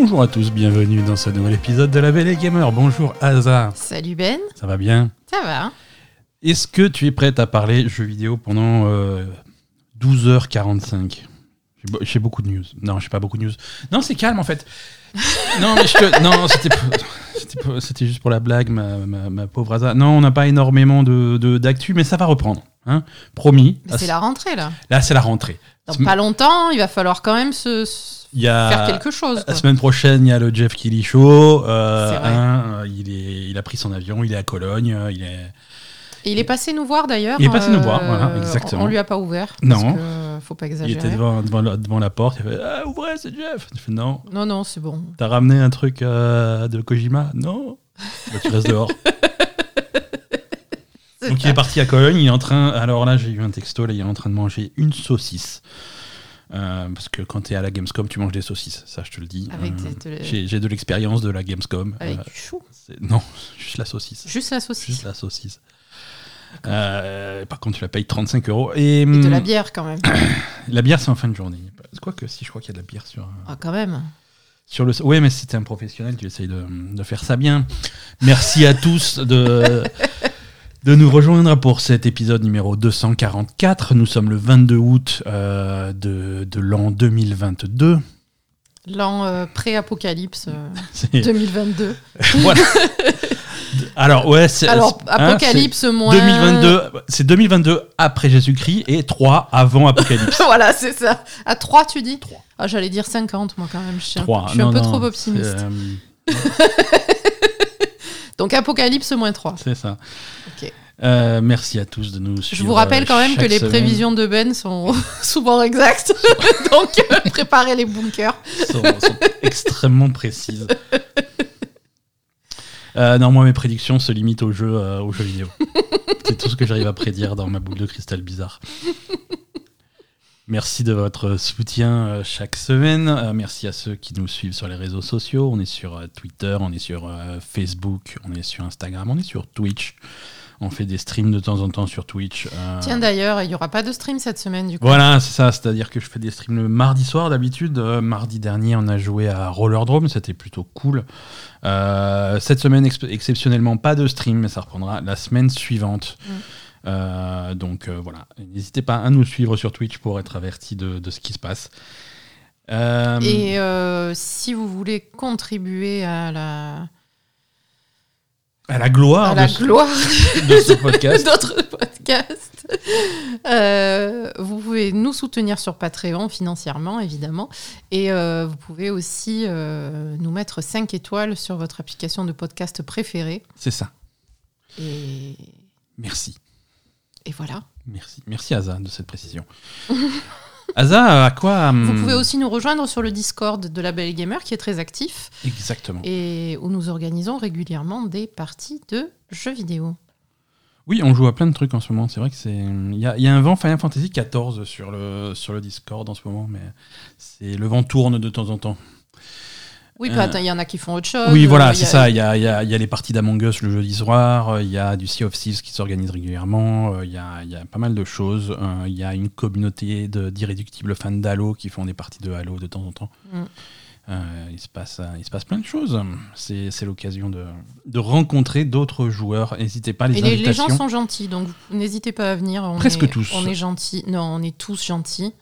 Bonjour à tous, bienvenue dans ce nouvel épisode de La Belle et Gamer. Bonjour Asa, Salut Ben, ça va bien? Ça va Est-ce que tu es prête à parler jeux vidéo pendant euh, 12h45 J'ai be- J'ai beaucoup de news. Non, j'ai pas beaucoup de news. Non, c'est calme en fait. non, mais je te- non, c'était juste pour la blague, ma, ma- ma pauvre Asa. Non, on n'a pas énormément de de- d'actu, mais ça va reprendre. Hein Promis. C'est la rentrée là. Là, c'est la rentrée. Dans Sem- pas longtemps, il va falloir quand même se, se Il y a faire quelque chose. La semaine prochaine, il y a le Jeff Kelly Show. euh, hein, euh, il, est, il a pris son avion, il est à Cologne. euh, Il est... Et il est passé nous voir d'ailleurs. Il est passé nous voir, euh, voilà, exactement. On lui a pas ouvert. Non. Parce que, faut pas il exagérer. était devant, devant, la, devant la porte. Il a fait Ah, ouvrez, c'est Jeff. Je fais Non. Non, non, c'est bon. T'as ramené un truc euh, de Kojima? Non. Bah, tu restes dehors. Donc il est parti à Cologne. Il est en train. Alors là, j'ai eu un texto. Là, il est en train de manger une saucisse. Euh, parce que quand t'es à la Gamescom, tu manges des saucisses. Ça, je te le dis. Avec, Euh, j'ai de l'expérience de la Gamescom. avec Euh, du chou. c'est- non, juste la saucisse. Juste la saucisse. Juste la saucisse. Par contre, tu la payes 35 euros. Et, Et de hum, la bière quand même. la bière, c'est en fin de journée. Quoi que si, je crois qu'il y a de la bière sur, Ah, quand même. sur le. Ouais, mais si t'es un professionnel, tu essayes de, de faire ça bien. Merci à tous de, de nous rejoindre pour cet épisode numéro 244. Nous sommes le 22 août euh, de, de l'an 2022. L'an euh, pré-apocalypse euh, C'est- 2022. voilà. Alors, ouais, c'est. Alors, hein, apocalypse c'est moins. 2022, c'est 2022 après Jésus-Christ et 3 avant Apocalypse. voilà, c'est ça. À 3, tu dis 3. Ah, j'allais dire 50, moi, quand même. Je suis un, 3. je suis un peu trop optimiste. euh, Donc, apocalypse moins 3. C'est ça. Euh, merci à tous de nous Je suivre. vous rappelle quand même que chaque les semaine. prévisions de Ben sont souvent exactes. Donc, euh, préparez les bunkers. sont, sont extrêmement précises. Euh, non, moi, mes prédictions se limitent aux jeux, euh, aux jeux vidéo. C'est tout ce que j'arrive à prédire dans ma boule de cristal bizarre. Merci de votre soutien euh, chaque semaine. Euh, merci à ceux qui nous suivent sur les réseaux sociaux. On est sur euh, Twitter, on est sur euh, Facebook, on est sur Instagram, on est sur Twitch. On fait des streams de temps en temps sur Twitch. Euh, Tiens, d'ailleurs, il n'y aura pas de stream cette semaine, du coup. voilà, c'est ça. C'est-à-dire que je fais des streams le mardi soir d'habitude. Euh, mardi dernier, on a joué à Rollerdrome. C'était plutôt cool. Euh, cette semaine, ex- exceptionnellement, pas de stream, mais ça reprendra la semaine suivante. Mm. Donc voilà, n'hésitez pas à nous suivre sur Twitch pour être averti de, de ce qui se passe. Et si vous voulez contribuer à la, à la gloire à la de, ce- gloire de ce podcast. d'autres podcasts, euh, vous pouvez nous soutenir sur Patreon financièrement, évidemment. Et euh, vous pouvez aussi euh, nous mettre 5 étoiles sur votre application de podcast préférée. C'est ça. Et, Merci. et voilà. Merci. Merci Aza de cette précision. Aza, à quoi Vous hum, pouvez aussi nous rejoindre sur le Discord de la Belle Gamer qui est très actif Exactement. et où nous organisons régulièrement des parties de jeux vidéo. Oui, on joue à plein de trucs en ce moment. C'est vrai que c'est. Il y a, il y a un vent Final Fantasy 14 sur le, sur le Discord en ce moment, mais c'est le vent tourne de temps en temps. Oui, Euh, il y en a qui font autre chose. oui, voilà, Euh, c'est ça. Il y a, il y, a, il y a les parties d'Among Us le jeudi soir, euh, il y a du Sea of Thieves qui s'organise régulièrement, euh, il y, a, il y a pas mal de choses. Il y a une communauté d'irréductibles fans d'Halo qui font des parties de Halo de temps en temps. Mm. Euh, il, se passe, il se passe plein de choses. C'est l'occasion de, de rencontrer d'autres joueurs. N'hésitez pas, les Et les, gens sont gentils, donc n'hésitez pas à venir. On Presque est- tous. On est gentils. Non, on est tous gentils.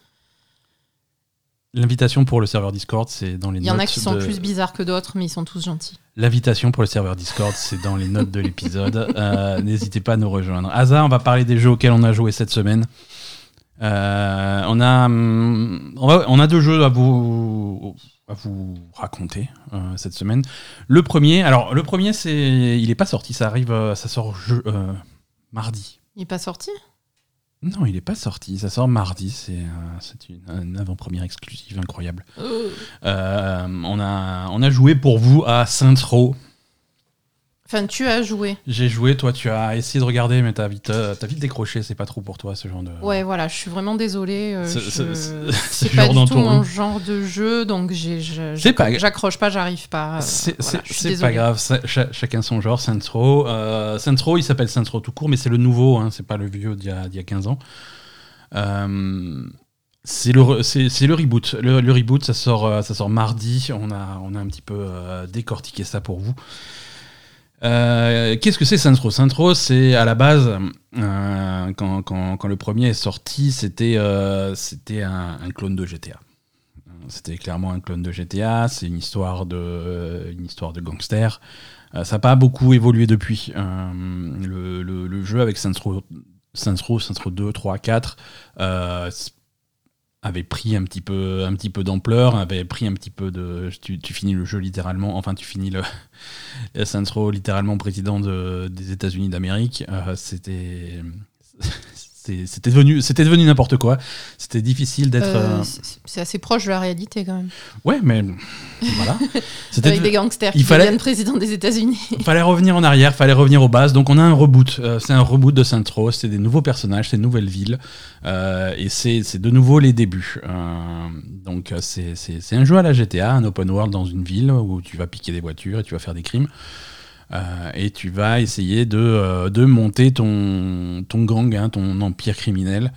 L'invitation pour le serveur Discord, c'est dans les Il y en notes. a qui sont plus bizarres que d'autres, mais ils sont tous gentils. L'invitation pour le serveur Discord, c'est dans les notes de l'épisode. Euh, N'hésitez pas à nous rejoindre. Asa, on va parler des jeux auxquels on a joué cette semaine. Euh, on, a, hum, on, a deux jeux à vous, à vous raconter euh, cette semaine. Le premier, alors le premier, c'est, il est pas sorti, ça arrive, ça sort euh, mardi. Il n'est pas sorti? Non, il est pas sorti, ça sort mardi. C'est euh, une, une avant-première exclusive incroyable. Euh, on, a, on a joué pour vous à Saints Row. Enfin, tu as joué. J'ai joué, toi tu as essayé de regarder, mais t'as vite, euh, vite décroché, c'est pas trop pour toi ce genre de. Ouais, voilà, je suis vraiment désolée. euh, C'est- je- pas du tout mon genre de jeu, donc j'accroche pas, j'arrive pas. euh, C'est voilà, pas grave, chacun son genre. Saints Row, il s'appelle Row tout court, mais c'est le nouveau, hein, c'est pas le vieux d'il y, a- d'il y a 15 ans. C'est le, c'est, le reboot. Le, reboot, ça sort, ça sort mardi. On a, on a un petit peu décortiqué ça pour vous. Qu'est-ce que c'est Saints Row? C'est à la base, quand, quand, le premier est sorti, c'était un, un, clone de GTA. C'était clairement un clone de GTA. C'est une histoire de, une histoire de gangster. ça n'a pas beaucoup évolué depuis. Le, le, jeu avec Saints Row Saints Row, Saints Row 2, 3, 4 avait pris un petit peu, un petit peu d'ampleur, avait pris un petit peu de. Tu, finis le jeu littéralement, enfin tu finis le Saints Row littéralement président des États-Unis d'Amérique. Euh, c'était c'était devenu, c'était devenu n'importe quoi. C'était difficile d'être. Euh, euh, c'est assez proche de la réalité quand même. Ouais, mais voilà. Avec des gangsters qui fallait... deviennent président des États-Unis. Il fallait revenir en arrière, fallait revenir aux bases. Donc on a un reboot. Euh, c'est un reboot de Saint Rose. C'est des nouveaux personnages, c'est une nouvelle ville, et c'est de nouveau les débuts. donc c'est un jeu à la GTA, un open world dans une ville où tu vas piquer des voitures et tu vas faire des crimes. Euh, et tu vas essayer de, euh, de monter ton, ton gang, hein, ton empire criminel.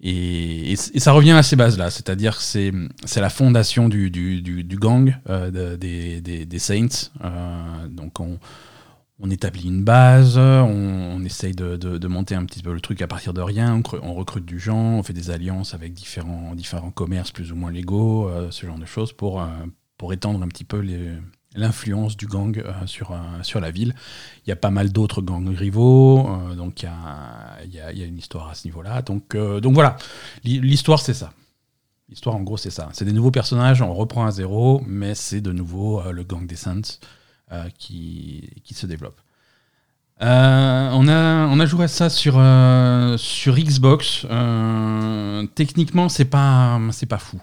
Et, et, ça revient à ces bases-là, c'est-à-dire que c'est, la fondation du, du, du, gang euh, des, des, Saints. donc on, on, établit une base, on, on essaye de, de, monter un petit peu le truc à partir de rien, on, recrute du gens, on fait des alliances avec différents, différents commerces plus ou moins légaux, ce genre de choses pour, pour étendre un petit peu les, l'influence du gang euh, sur, euh, sur la ville. Il y a pas mal d'autres gangs rivaux, euh, donc il y a, y, a, une histoire à ce niveau-là. Donc, donc voilà, l'histoire c'est ça. L'histoire en gros c'est ça. C'est des nouveaux personnages, on reprend à zéro, mais c'est de nouveau le gang des Saints qui, qui se développe. on, a, on joué à ça sur, sur Xbox. techniquement, c'est pas, c'est pas fou.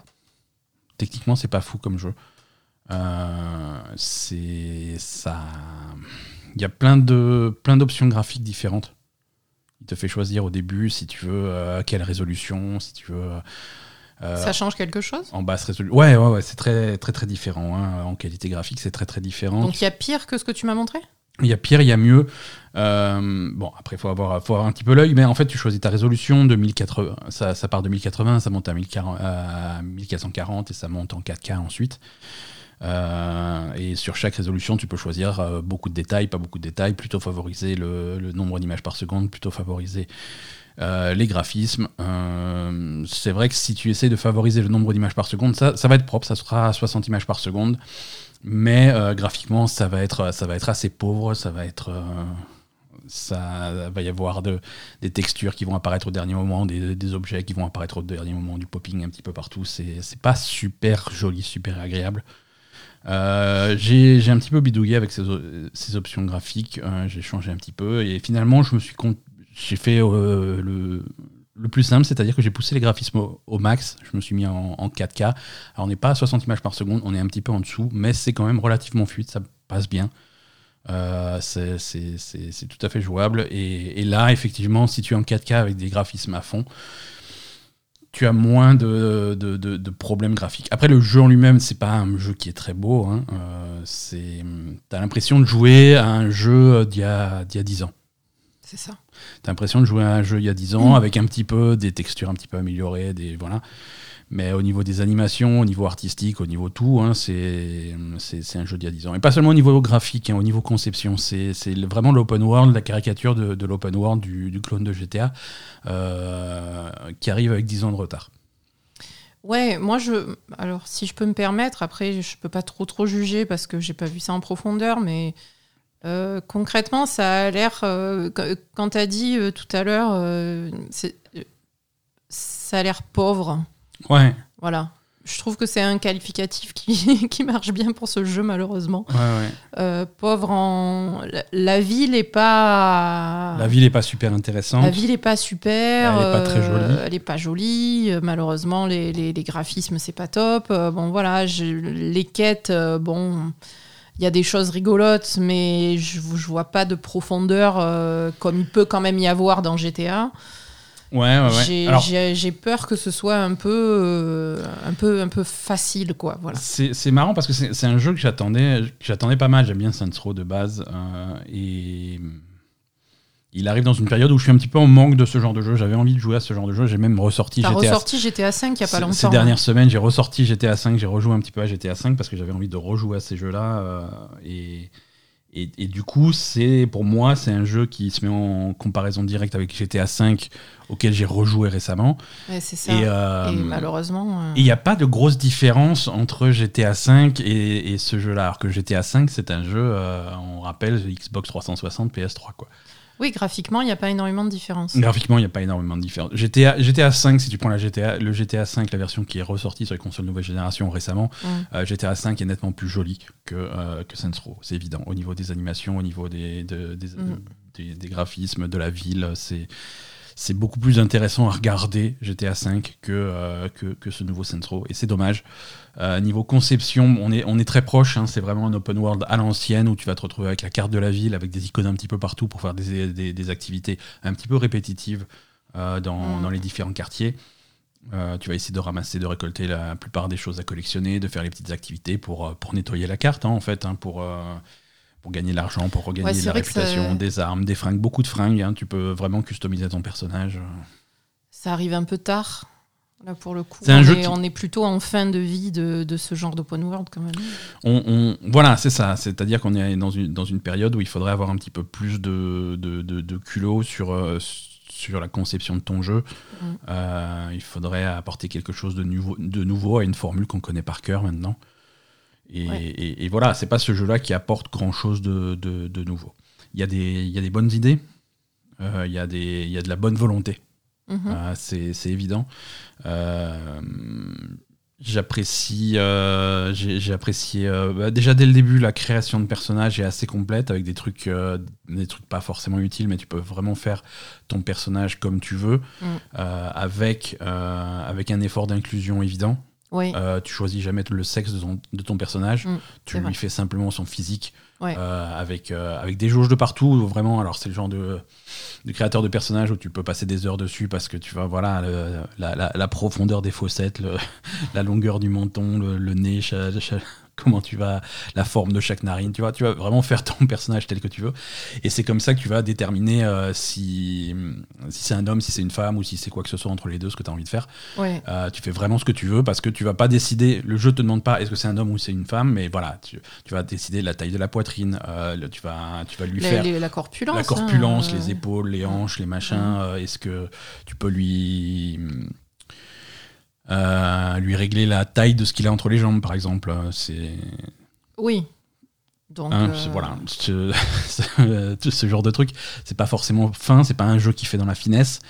Techniquement, c'est pas fou comme jeu. Euh, c'est ça. Il y a plein de plein d'options graphiques différentes. Il te fait choisir au début si tu veux euh, quelle résolution, si tu veux. Euh, ça change quelque chose? En basse résolution. Ouais, ouais, ouais c'est très, très, très différent. Hein. En qualité graphique, c'est très, très différent. Donc il y a pire que ce que tu m'as montré? Il y a pire, il y a mieux. bon, après, il faut avoir, faut avoir un petit peu l'œil, mais en fait, tu choisis ta résolution de 1080. Ça, ça part de 1080, ça monte à, 1040, à 1440 et ça monte en 4K ensuite. Euh, et sur chaque résolution, tu peux choisir euh, beaucoup de détails, pas beaucoup de détails, plutôt favoriser le, nombre d'images par seconde, plutôt favoriser euh, les graphismes. c'est vrai que si tu essaies de favoriser le nombre d'images par seconde, ça, va être propre, ça sera 60 images par seconde, mais graphiquement, ça va, être, ça va être assez pauvre, ça va être ça va y avoir de, des textures qui vont apparaître au dernier moment, des, des, objets qui vont apparaître au dernier moment, du popping un petit peu partout. C'est pas super joli, super agréable. Euh, j'ai un petit peu bidouillé avec ces, options graphiques, euh, j'ai changé un petit peu et finalement je me suis j'ai fait euh, le, le, plus simple, c'est-à-dire que j'ai poussé les graphismes au, max, je me suis mis en, 4K. Alors on n'est pas à 60 images par seconde, on est un petit peu en dessous, mais c'est quand même relativement fluide, ça passe bien. c'est tout à fait jouable et, et, là effectivement si tu es en 4K avec des graphismes à fond tu as moins de, de, problèmes graphiques. Après, le jeu en lui-même, c'est pas un jeu qui est très beau. Hein. Euh, c'est, t'as l'impression de jouer à un jeu d'il y a, d'il y a 10 ans. C'est ça. T'as l'impression de jouer à un jeu il y a 10 ans, avec un petit peu des textures un petit peu améliorées, des voilà. Mais au niveau des animations, au niveau artistique, au niveau tout, hein, c'est un jeu d'il y a 10 ans. Et pas seulement au niveau graphique, hein, au niveau conception. C'est vraiment l'open world, la caricature de, l'open world du, du, clone de GTA, euh, qui arrive avec 10 ans de retard. Ouais, moi je. Alors, si je peux me permettre, après, je peux pas trop trop juger parce que j'ai pas vu ça en profondeur, mais euh, concrètement, ça a l'air. Euh, quand tu as dit tout à l'heure, ça a l'air pauvre. Ouais. Voilà. Je trouve que c'est un qualificatif qui, qui, marche bien pour ce jeu, malheureusement. Ouais, ouais. Euh, pauvre en. La, ville est pas. La ville est pas super intéressante. La ville est pas super. Elle est pas très jolie. Euh, elle est pas jolie. Euh, malheureusement, les, les, les graphismes, c'est pas top. bon, voilà. Les quêtes, bon. Il y a des choses rigolotes, mais je, je vois pas de profondeur comme il peut quand même y avoir dans GTA. Ouais, ouais, ouais. J'ai peur que ce soit un peu, euh, un peu, un peu facile, quoi. Voilà. C'est marrant parce que c'est un jeu que j'attendais, j'attendais pas mal. J'aime bien Saints Row de base euh, et Il arrive dans une période où je suis un petit peu en manque de ce genre de jeu. J'avais envie de jouer à ce genre de jeu. J'ai même ressorti GTA. ressorti GTA 5 il y a pas longtemps. Ces hein. dernières semaines, j'ai ressorti GTA 5, j'ai rejoué un petit peu à GTA 5 parce que j'avais envie de rejouer à ces jeux-là. euh, et, et, et du coup, c'est pour moi, c'est un jeu qui se met en comparaison directe avec GTA 5 auquel j'ai rejoué récemment. Ouais, c'est ça. Et, Et, euh, malheureusement. euh, il n'y a pas de grosse différence entre GTA 5 et, et ce jeu-là. Alors que GTA 5, c'est un jeu, euh, on rappelle, Xbox 360, PS3. Quoi. Oui, graphiquement, il n'y a pas énormément de différence. Graphiquement, il n'y a pas énormément de différence. GTA, GTA 5, si tu prends la GTA, le GTA 5, la version qui est ressortie sur les consoles nouvelle génération récemment, Mm. euh, GTA 5 est nettement plus joli que, euh, que Saints Row, c'est évident. Au niveau des animations, au niveau des, de- des, Mm. des, des graphismes, de la ville, c'est. C'est beaucoup plus intéressant à regarder GTA 5 que, euh, que, que ce nouveau Row. Et c'est dommage. Euh, niveau conception, on est, on est très proche. hein. c'est vraiment un open world à l'ancienne où tu vas te retrouver avec la carte de la ville, avec des icônes un petit peu partout pour faire des, des, des activités un petit peu répétitives euh, dans, Mm. dans les différents quartiers. Euh, tu vas essayer de ramasser, de récolter la plupart des choses à collectionner, de faire les petites activités pour, pour nettoyer la carte, hein, en fait, hein, pour, euh, pour gagner de l'argent, pour regagner Ouais, la ça- réputation, des armes, des fringues, beaucoup de fringues. hein. tu peux vraiment customiser ton personnage. Ça arrive un peu tard. Là, pour le coup, C'est un on, jeu est, qui- on est plutôt en fin de vie de, de ce genre d'open world quand même. On, on- voilà, c'est ça. C'est-à-dire qu'on est dans une, dans une période où il faudrait avoir un petit peu plus de, de, de- de culot sur, euh, sur la conception de ton jeu. Mm. Euh, il faudrait apporter quelque chose de nouveau, de nouveau à une formule qu'on connaît par cœur maintenant. Et, Ouais. et- et voilà, c'est pas ce jeu-là qui apporte grand-chose de, de- de nouveau. Il y, a des, il y a des bonnes idées, euh, il y, a des- il y a de la bonne volonté. Mhm. Euh, c'est évident. Euh, J'apprécie, euh, j'ai j'ai apprécié euh, bah, déjà dès le début la création de personnages est assez complète avec des trucs, euh, des trucs pas forcément utiles, mais tu peux vraiment faire ton personnage comme tu veux, Mm. avec avec un effort d'inclusion évident. Oui. Euh, tu choisis jamais le sexe de ton, de ton personnage, Mm, tu lui vrai. fais simplement son physique Ouais. euh, avec, euh, avec des jauges de partout. Vraiment, alors c'est le genre de, de créateur de personnages où tu peux passer des heures dessus parce que tu vois, voilà, le- la, la- la profondeur des fossettes, le- la longueur du menton, le, le nez, cha- cha- comment tu vas, la forme de chaque narine, tu vois, tu vas vraiment faire ton personnage tel que tu veux. Et c'est comme ça que tu vas déterminer euh, si, si c'est un homme, si c'est une femme ou si c'est quoi que ce soit entre les deux, ce que tu as envie de faire. Ouais. Euh, tu fais vraiment ce que tu veux parce que tu vas pas décider. Le jeu te demande pas est-ce que c'est un homme ou c'est une femme, mais voilà, tu, tu vas décider la taille de la poitrine. euh, le- tu vas, tu vas lui La, faire les- la corpulence. la corpulence, hein, les épaules, les hanches, les machins. est-ce que tu peux lui euh, lui régler la taille de ce qu'il a entre les jambes, par exemple. euh, C'est Oui. Donc, Hein, euh, voilà, ce, genre de truc, c'est pas forcément fin, c'est pas un jeu qui fait dans la finesse,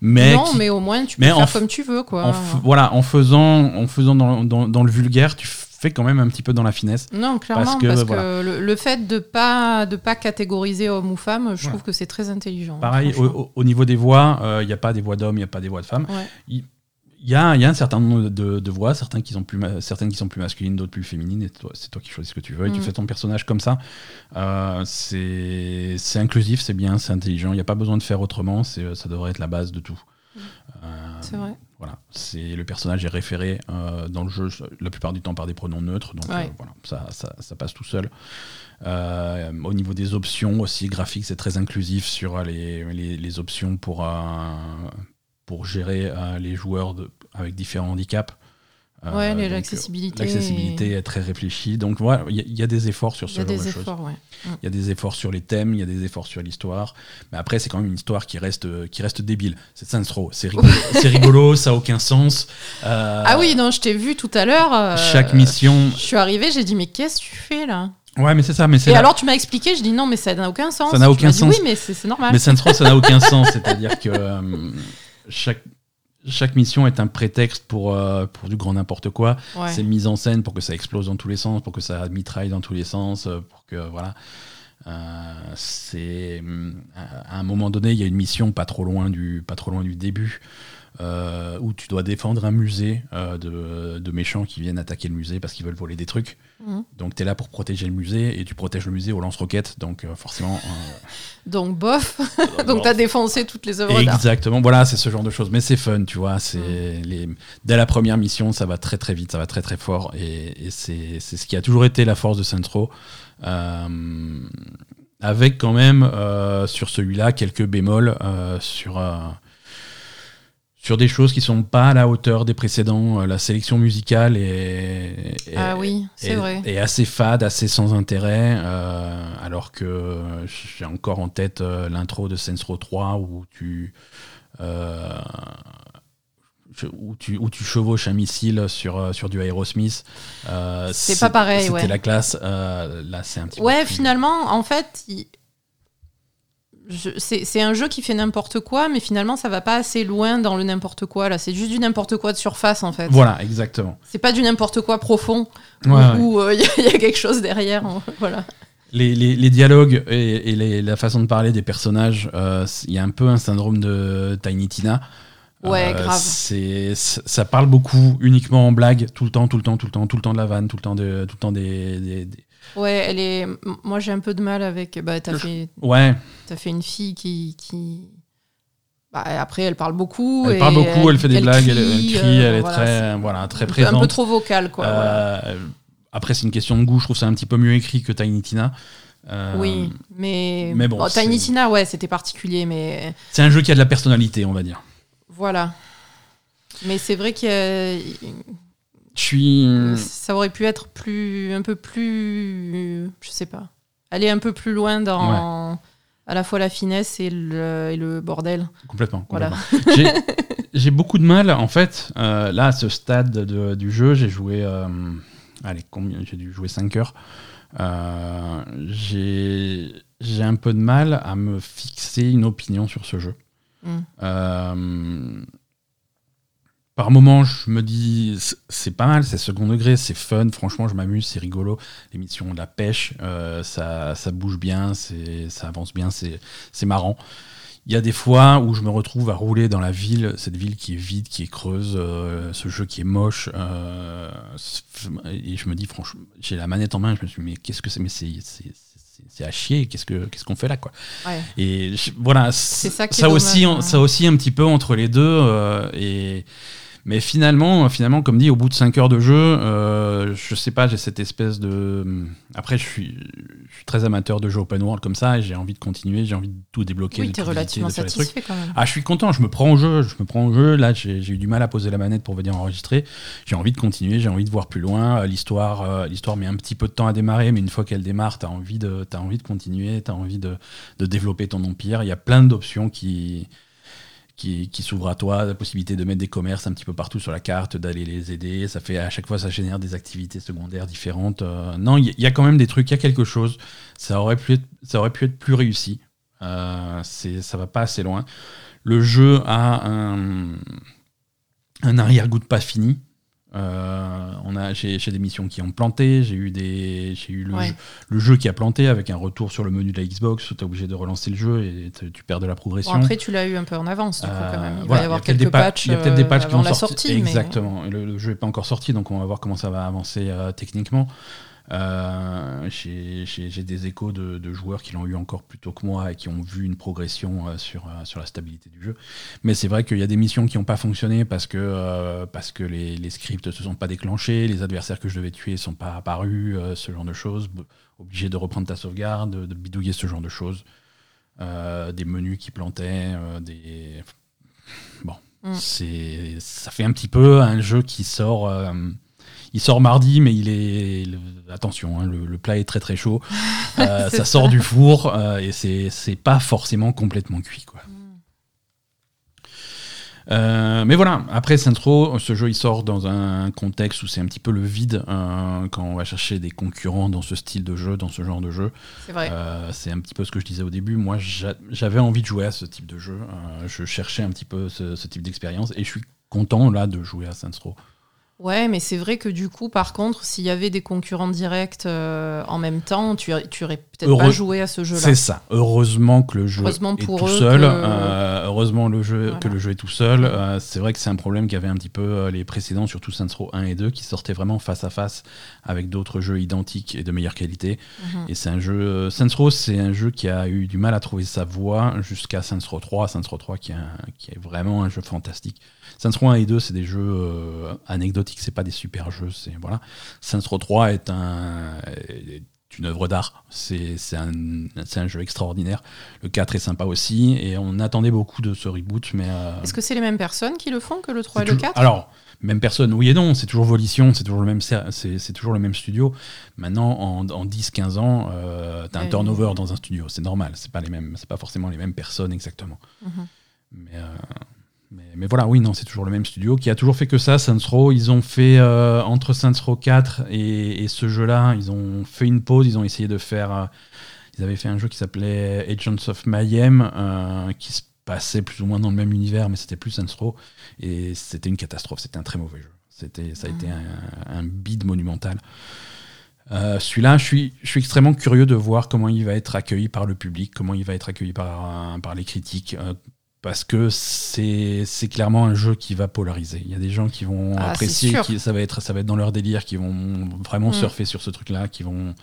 mais, non, qui- mais au moins tu peux mais faire f- comme tu veux, quoi. en, f- voilà, en faisant, en faisant dans, dans- dans le vulgaire, tu fais quand même un petit peu dans la finesse. Non, clairement, Parce parce que, le, le fait de pas de pas catégoriser homme ou femme, je Voilà. trouve que c'est très intelligent. Pareil, au, niveau des voix, il n'y a pas des voix d'hommes, il n'y a pas des voix de femmes. Ouais. Il il y a un certain nombre de, de voix, certains qui sont plus certaines qui sont plus masculines, d'autres plus féminines, et c'est toi qui choisis ce que tu veux, et tu Mm. fais ton personnage comme ça. Euh, c'est inclusif, c'est bien, c'est intelligent, il n'y a pas besoin de faire autrement, ça devrait être la base de tout. Euh, C'est vrai. Voilà, c'est le personnage est référé euh, dans le jeu la plupart du temps par des pronoms neutres, donc Ouais. euh, voilà, ça, ça, ça passe tout seul. Euh, au niveau des options aussi graphiques, c'est très inclusif sur les, les, les options pour, euh, pour gérer euh, les joueurs de- avec différents handicaps. Euh, Ouais, donc, l'accessibilité L'accessibilité est très réfléchie, donc voilà, il y, a- il y a des efforts sur ce genre de choses. efforts, ouais. Il y a des efforts sur les thèmes, il y a des efforts sur l'histoire. Mais après, c'est quand même une histoire qui reste, qui reste débile. C'est Saints Row. C'est rigolo, c'est rigolo, ça n'a aucun sens. Euh, Ah oui, non, je t'ai vu tout à l'heure. euh, Chaque mission. Je suis arrivée, j'ai dit mais qu'est-ce que tu fais là? Ouais, mais c'est ça. Mais, c'est Et alors tu m'as expliqué, je dis non mais ça n'a aucun sens. Ça n'a aucun m'as dit, sens. Oui mais c'est c'est normal. mais Saints Row, ça n'a aucun sens. C'est-à-dire que euh, chaque, chaque mission est un prétexte pour, euh, pour du grand n'importe quoi. Ouais. C'est mise en scène pour que ça explose dans tous les sens, pour que ça mitraille dans tous les sens, euh, pour que voilà. Euh, c'est hum, à un moment donné, il y a une mission pas trop loin du pas trop loin du début euh, où tu dois défendre un musée euh, de, de méchants qui viennent attaquer le musée parce qu'ils veulent voler des trucs. Mhm. Donc tu es là pour protéger le musée et tu protèges le musée au lance-roquettes. Donc euh, forcément. Donc bof. Donc t'as défoncé toutes les œuvres d'art. Exactement, voilà, c'est ce genre de choses. Mais c'est fun, tu vois. C'est les... Dès la première mission, ça va très très vite, ça va très très fort. Et, et c'est ce qui a toujours été la force de. Euh, avec quand même sur celui-là quelques bémols sur, sur des choses qui sont pas à la hauteur des précédents. Euh, La sélection musicale est, est- Ah oui, c'est est- vrai. est assez fade, assez sans intérêt, euh, alors que j'ai encore en tête euh, l'intro de Saints Row 3 où tu, euh, où tu, où tu chevauches un missile sur, sur du Aerosmith. C'est pas pareil, C'était ouais. la classe. là, c'est un petit peu Ouais, finalement, en fait, c'est un jeu qui fait n'importe quoi, mais finalement, ça va pas assez loin dans le n'importe quoi. Là, c'est juste du n'importe quoi de surface, en fait. Voilà, exactement. C'est pas du n'importe quoi profond Ouais, où ouais. où, euh, il y, a- il y a quelque chose derrière. hein. Voilà. Les, les- les dialogues et, et les- la façon de parler des personnages, euh, il y a un peu un syndrome de Tiny Tina. Ouais, Euh, grave. c'est- c- ça parle beaucoup, uniquement en blague, tout le temps, tout le temps, tout le temps, tout le temps de la vanne, tout le temps, de, tout le temps des, des- des- Ouais, elle est. Moi, j'ai un peu de mal avec. Bah, t'as fait, Ouais, t'as fait une fille qui. qui... Bah, après, elle parle beaucoup. elle et parle beaucoup, elle, fait des blagues, elle, elle crie, crie, euh, elle est voilà, très, voilà, très présente. Un peu trop vocale, quoi. voilà. Euh, Après, c'est une question de goût, je trouve ça un petit peu mieux écrit que Tiny Tina. Euh, Oui, mais. mais bon, Tiny c'est- Tina, ouais, c'était particulier, mais. C'est un jeu qui a de la personnalité, on va dire. Voilà. Mais c'est vrai que Je suis. ça aurait pu être plus, un peu plus, je sais pas, aller un peu plus loin dans à la fois la finesse et le, et le bordel. Complètement. Voilà. complètement. J'ai- J'ai beaucoup de mal, en fait. euh, là, à ce stade de- du jeu, j'ai joué. euh, allez, combien J'ai dû jouer 5 heures. Euh, j'ai un peu de mal à me fixer une opinion sur ce jeu. Mm. Par moments, je me dis, c'est- pas mal, c'est second degré, c'est fun, franchement, je m'amuse, c'est rigolo. L'émission de la pêche, euh, ça, ça bouge bien, ça avance bien, c'est marrant. Il y a des fois où je me retrouve à rouler dans la ville, cette ville qui est vide, qui est creuse, euh, ce jeu qui est moche, euh, et je me dis, franchement, j'ai la manette en main, je me suis dit, mais qu'est-ce que c'est Mais c'est- c'est à chier, qu'est-ce que- qu'est-ce qu'on fait là, quoi? Ouais. et je- voilà, ça aussi, ça aussi un petit peu entre les deux. euh, et mais finalement, finalement, comme dit, au bout de 5 heures de jeu, euh, je sais pas, j'ai cette espèce de. Après, je suis, je suis très amateur de jeux open world comme ça, et j'ai envie de continuer, j'ai envie de tout débloquer. Oui, t'es relativement satisfait quand même. Ah, je suis content, je me prends au jeu, je me prends au jeu. Là, j'ai eu du mal à poser la manette pour venir enregistrer. J'ai envie de continuer, j'ai envie de voir plus loin. Euh, L'histoire, euh, l'histoire met un petit peu de temps à démarrer, mais une fois qu'elle démarre, t'as envie de, as envie de continuer, t'as envie de, de développer ton empire. Il y a plein d'options qui, qui, s'ouvrent à toi, la possibilité de mettre des commerces un petit peu partout sur la carte, d'aller les aider. Ça fait à chaque fois, ça génère des activités secondaires différentes. Euh, non, il y, a quand même des trucs, il y a quelque chose. Ça aurait pu être, ça aurait pu être plus réussi. Euh, ça va pas assez loin. Le jeu a un, un arrière-goût de pas fini. Euh, on a, j'ai, j'ai des missions qui ont planté, j'ai eu, des, j'ai eu le, Ouais. jeu, le jeu qui a planté avec un retour sur le menu de la Xbox où tu es obligé de relancer le jeu et te- tu perds de la progression. Bon, après, tu l'as eu un peu en avance, du coup, quand même. Il voilà, va y avoir quelques patchs. Il y a peut-être des euh, patchs qui vont sortir. sortie. Exactement. Le jeu n'est pas encore sorti, donc on va voir comment ça va avancer euh, techniquement. Euh, j'ai j'ai- j'ai des échos de, de joueurs qui l'ont eu encore plus tôt que moi et qui ont vu une progression euh, sur, euh, sur la stabilité du jeu. Mais c'est vrai qu'il y a des missions qui n'ont pas fonctionné parce que, euh, parce que les, les scripts ne se sont pas déclenchés, les adversaires que je devais tuer ne sont pas apparus, euh, ce genre de choses. Obligé de reprendre ta sauvegarde, de, de bidouiller ce genre de choses. Des menus qui plantaient, des. Bon. Mm. C'est, ça fait un petit peu un jeu qui sort. Il sort mardi, mais il est. le- attention, hein, le, le plat est très très chaud. Euh, ça ça. sort du four euh, et c'est, c'est pas forcément complètement cuit. Quoi. Euh, mais voilà, après Centro, ce jeu il sort dans un contexte où c'est un petit peu le vide euh, quand on va chercher des concurrents dans ce style de jeu, dans ce genre de jeu. C'est vrai. Euh, c'est un petit peu ce que je disais au début. Moi, j'a- j'avais envie de jouer à ce type de jeu. Je cherchais un petit peu ce, ce type d'expérience et je suis content là de jouer à Saints Row. Ouais, mais c'est vrai que du coup, par contre, s'il y avait des concurrents directs euh, en même temps, tu, tu aurais peut-être Heureux- pas joué à ce jeu-là. C'est ça. Heureusement que le jeu Heureusement est pour tout seul. que- Euh, heureusement le jeu, Voilà. que le jeu est tout seul. Euh, c'est vrai que c'est un problème qu'avaient un petit peu les précédents, surtout Saints Row 1 et 2, qui sortaient vraiment face à face avec d'autres jeux identiques et de meilleure qualité. Mhm. Et c'est un jeu. Saints Row, c'est un jeu qui a eu du mal à trouver sa voie jusqu'à Saints Row 3. Saints Row 3 qui est, un- qui est vraiment un jeu fantastique. Saints Row 1 et 2, c'est des jeux euh, anecdotiques, c'est pas des super jeux. C'est voilà. Saints Row 3 est un. une œuvre d'art. C'est un, un, jeu extraordinaire. Le 4 est sympa aussi, et on attendait beaucoup de ce reboot. mais Est-ce que c'est les mêmes personnes qui le font que le 3 et le 4 Alors, même personne, oui et non, c'est toujours Volition, c'est toujours, le même, c'est, toujours le même studio. Maintenant, en, en 10-15 ans, euh, tu as un turnover dans un studio, c'est normal, c'est pas, les mêmes, c'est pas forcément les mêmes personnes exactement. Mhm. Euh, mais, mais, voilà, oui, non, c'est toujours le même studio qui a toujours fait que ça, Saints Row. Ils ont fait, euh, entre Saints Row 4 et, ce jeu-là, ils ont fait une pause, ils ont essayé de faire... ils avaient fait un jeu qui s'appelait Agents of Mayhem, qui se passait plus ou moins dans le même univers, mais c'était plus Saints Row. Et c'était une catastrophe, c'était un très mauvais jeu. C'était, ça a été un, un bide monumental. Euh, celui-là, je suis, je suis extrêmement curieux de voir comment il va être accueilli par le public, comment il va être accueilli par, par les critiques. Euh, parce que c'est, c'est clairement un jeu qui va polariser. Il y a des gens qui vont ah, apprécier, qui, ça, va être, ça va être dans leur délire, qui vont vraiment mm. surfer sur ce truc-là, qui vont,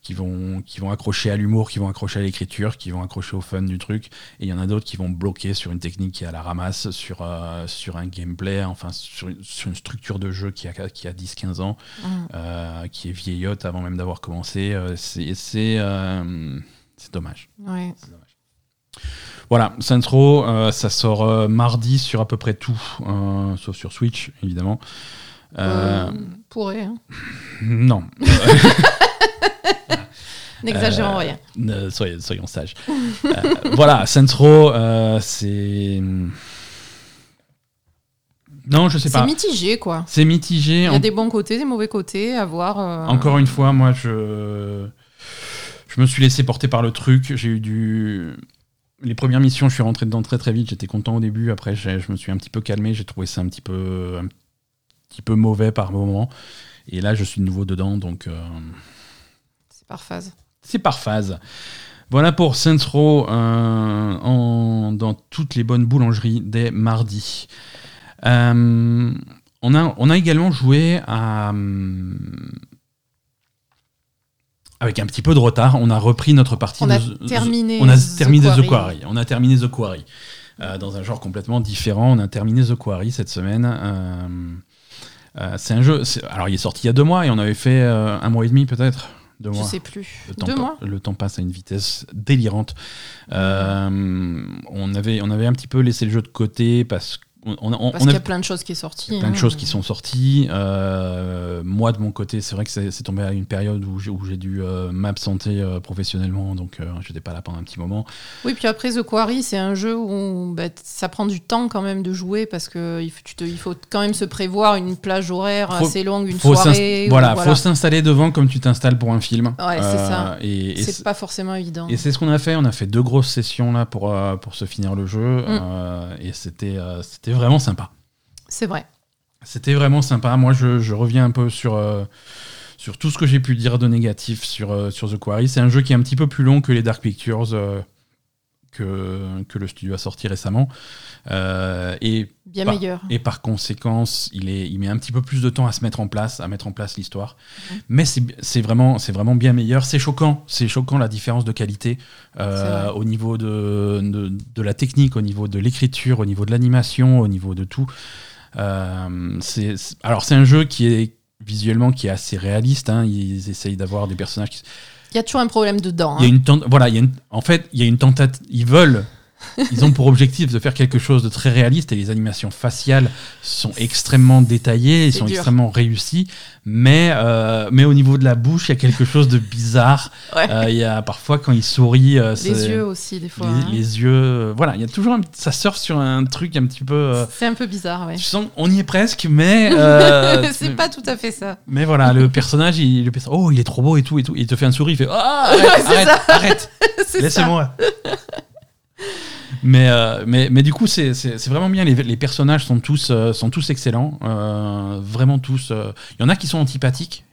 qui vont, qui vont accrocher à l'humour, qui vont accrocher à l'écriture, qui vont accrocher au fun du truc. Et il y en a d'autres qui vont bloquer sur une technique qui est à la ramasse, sur, euh, sur un gameplay, enfin sur, une structure de jeu qui a, qui a 10-15 ans, mmh. euh, qui est vieillotte avant même d'avoir commencé. Euh, c'est c'est dommage. Voilà, Saints Row, ça sort mardi sur à peu près tout, sauf sur Switch, évidemment. pourrait. Hein. Non. N'exagérons rien. Euh, soyons, soyons, sages. Euh, voilà, Centro, euh, c'est. Non, je sais pas. C'est mitigé, quoi. C'est mitigé. Il y a des bons côtés, des mauvais côtés à voir. Encore une fois, moi, je. Je me suis laissé porter par le truc. J'ai eu du. Les premières missions, je suis rentré dedans très très vite. J'étais content au début. Après, je me suis un petit peu calmé. J'ai trouvé ça un petit peu, un petit peu mauvais par moment. Et là, je suis de nouveau dedans, donc. C'est par phase. C'est par phase. Voilà pour Saints Row euh, dans toutes les bonnes boulangeries dès mardi. Euh, on, a, on a également joué à. Avec un petit peu de retard, on a repris notre partie. On a terminé. On a terminé The Quarry. On a terminé The Quarry. Euh, dans un genre complètement différent. On a terminé The Quarry cette semaine. c'est un jeu. Alors, il est sorti il y a deux mois et on avait fait un mois et demi peut-être? Deux mois. Je sais plus. Le temps, mois le temps passe à une vitesse délirante. Euh, on, avait, on avait un petit peu laissé le jeu de côté parce que on, Parce qu'il y a plein de choses qui sont sorties. Plein de hein. choses qui sont sorties. Euh, moi, de mon côté, c'est vrai que c'est tombé à une période où j'ai dû euh, m'absenter euh, professionnellement, donc je n'étais pas là pendant un petit moment. Oui, puis après, The Quarry, c'est un jeu où bah, ça prend du temps quand même de jouer parce qu'il il faut quand même se prévoir une plage horaire assez longue, une soirée. Voilà, il faut s'installer devant comme tu t'installes pour un film. Ouais, c'est ça. Et, c'est pas forcément évident. Et c'est ce qu'on a fait. On a fait deux grosses sessions là pour, pour se finir le jeu. Mm. et c'était c'était vraiment sympa. C'est vrai. C'était vraiment sympa. Moi, je, reviens un peu sur, euh, sur tout ce que j'ai pu dire de négatif sur, euh, sur The Quarry. C'est un jeu qui est un petit peu plus long que les Dark Pictures. Que, que, le studio a sorti récemment. Euh, et Bien meilleur. Et par conséquence, il, est, il met un petit peu plus de temps à se mettre en place, à mettre en place l'histoire. Mais c'est vraiment, vraiment bien meilleur. C'est choquant, c'est choquant la différence de qualité euh, au niveau de, de, la technique, au niveau de l'écriture, au niveau de l'animation, au niveau de tout. Euh, alors c'est un jeu qui est visuellement qui est assez réaliste. Hein. Ils essayent d'avoir des personnages qui il y a toujours un problème dedans. Il y a une voilà, il y a en fait, il y a une tentative. Ils veulent ils ont pour objectif de faire quelque chose de très réaliste et les animations faciales sont extrêmement détaillées, sont extrêmement réussies, mais, euh, mais au niveau de la bouche, il y a quelque chose de bizarre. Euh, il y a parfois quand il sourit. Euh, les yeux aussi, des fois. Les, hein. yeux, voilà, il y a toujours. ça sort sur un truc un petit peu. C'est un peu bizarre, ouais. Tu sens on y est presque, mais. c'est pas tout à fait ça. Mais voilà, le personnage, il, le, oh, il est trop beau et tout, et tout. Il te fait un sourire, il fait Ah, arrête, arrête, arrête laissez-moi. Mais, euh, mais, mais, du coup, c'est vraiment bien. Les, les, personnages sont tous, euh, sont tous excellents. Euh, vraiment tous. Il y en a qui sont antipathiques.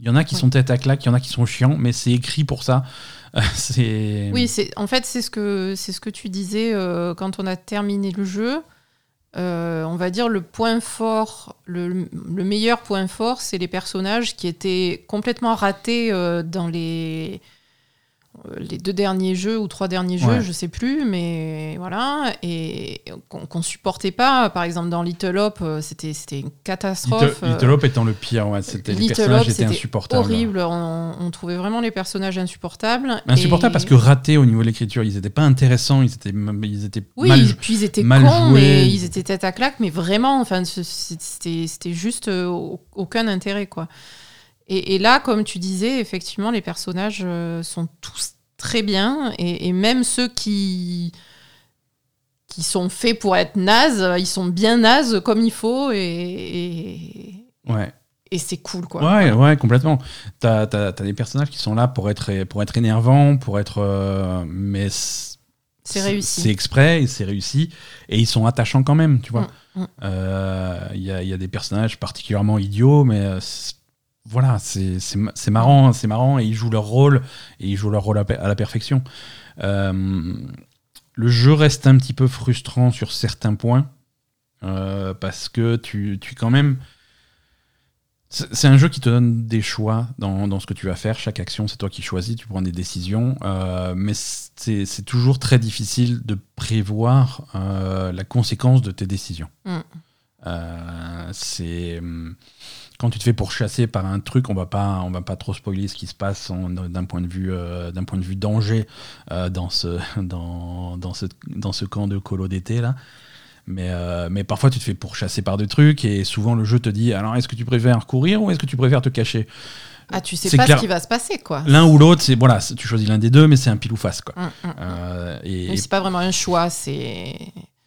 Il y en a qui sont tête à claque. Il y en a qui sont chiants. Mais c'est écrit pour ça. c'est oui, en fait, c'est ce, que, ce que tu disais quand on a terminé le jeu. on va dire le point fort, le, le meilleur point fort, c'est les personnages qui étaient complètement ratés dans les les deux derniers jeux ou trois derniers jeux, je sais plus, mais voilà, et qu'on qu'on supportait pas. Par exemple, dans Little Hop, euh, c'était c'était une catastrophe. Little, Little Hope étant le pire, ouais, c'était les personnages Hope, étaient c'était insupportables. horrible. On, on trouvait vraiment les personnages insupportables. Insupportables Et- parce que ratés au niveau de l'écriture, ils étaient pas intéressants, ils étaient, ils étaient Oui, mal. puis ils étaient mal cons, joués. mais ils étaient tête à claque, mais vraiment, enfin, c'était c'était juste euh, au- aucun intérêt, quoi. Et, et là, comme tu disais, effectivement, les personnages euh, sont tous très bien, et, et même ceux qui qui sont faits pour être nazes, ils sont bien nazes comme il faut, et, et, Ouais. et c'est cool, quoi. Ouais, ouais, complètement. T'as as, des personnages qui sont là pour être, pour être énervants, pour être. euh, mais C'est réussi. C'est exprès c'est réussi. Et ils sont attachants quand même, tu vois. Mm, mm. Euh, Il y, a, y a des personnages particulièrement idiots, mais euh, voilà, c'est c'est ma- c'est marrant, c'est marrant. Et ils jouent leur rôle, et ils jouent leur rôle à, la perfection. Euh, le jeu reste un petit peu frustrant sur certains points. euh, parce que tu, tu quand même. C'est un jeu qui te donne des choix dans, dans ce que tu vas faire. Chaque action, c'est toi qui choisis, tu prends des décisions. euh, mais c'est toujours très difficile de prévoir la conséquence de tes décisions. Mm. C'est hum, quand tu te fais pourchasser par un truc, on va pas, on va pas trop spoiler ce qui se passe d'un point de vue, euh, d'un point de vue danger euh, dans ce, dans, dans ce, dans ce camp de colo d'été là. Mais, euh, mais parfois tu te fais pourchasser par des trucs et souvent le jeu te dit alors est-ce que tu préfères courir ou est-ce que tu préfères te cacher? Ah, tu sais pas clair. ce qui va se passer, quoi. L'un ou l'autre, c'est voilà, tu choisis l'un des deux, mais c'est un pile ou face quoi. Mm, mm. Euh, et, Mais c'est pas vraiment un choix, c'est.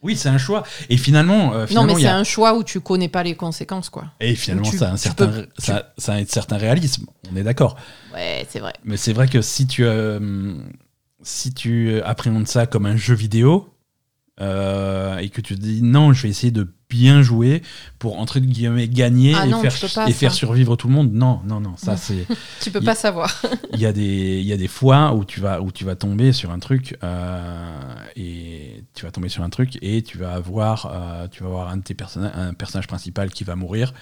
Oui, c'est un choix. Et finalement, euh, Non, finalement, mais il y c'est a- un choix où tu connais pas les conséquences, quoi. et finalement tu- ça a un certain, peux- ça, ça a un certain réalisme. On est d'accord. Ouais, c'est vrai. Mais c'est vrai que si tu, euh, si tu appréhendes ça comme un jeu vidéo euh, et que tu te dis non, je vais essayer de bien jouer pour entre guillemets gagner Ah et, non, faire, pas, et survivre tout le monde, non, non, non, ça c'est. Tu peux pas savoir. Il y a des, il y a des fois où tu vas, où tu vas tomber sur un truc euh, et tu vas tomber sur un truc et tu vas avoir, euh, tu vas avoir un de tes personnages, un personnage principal qui va mourir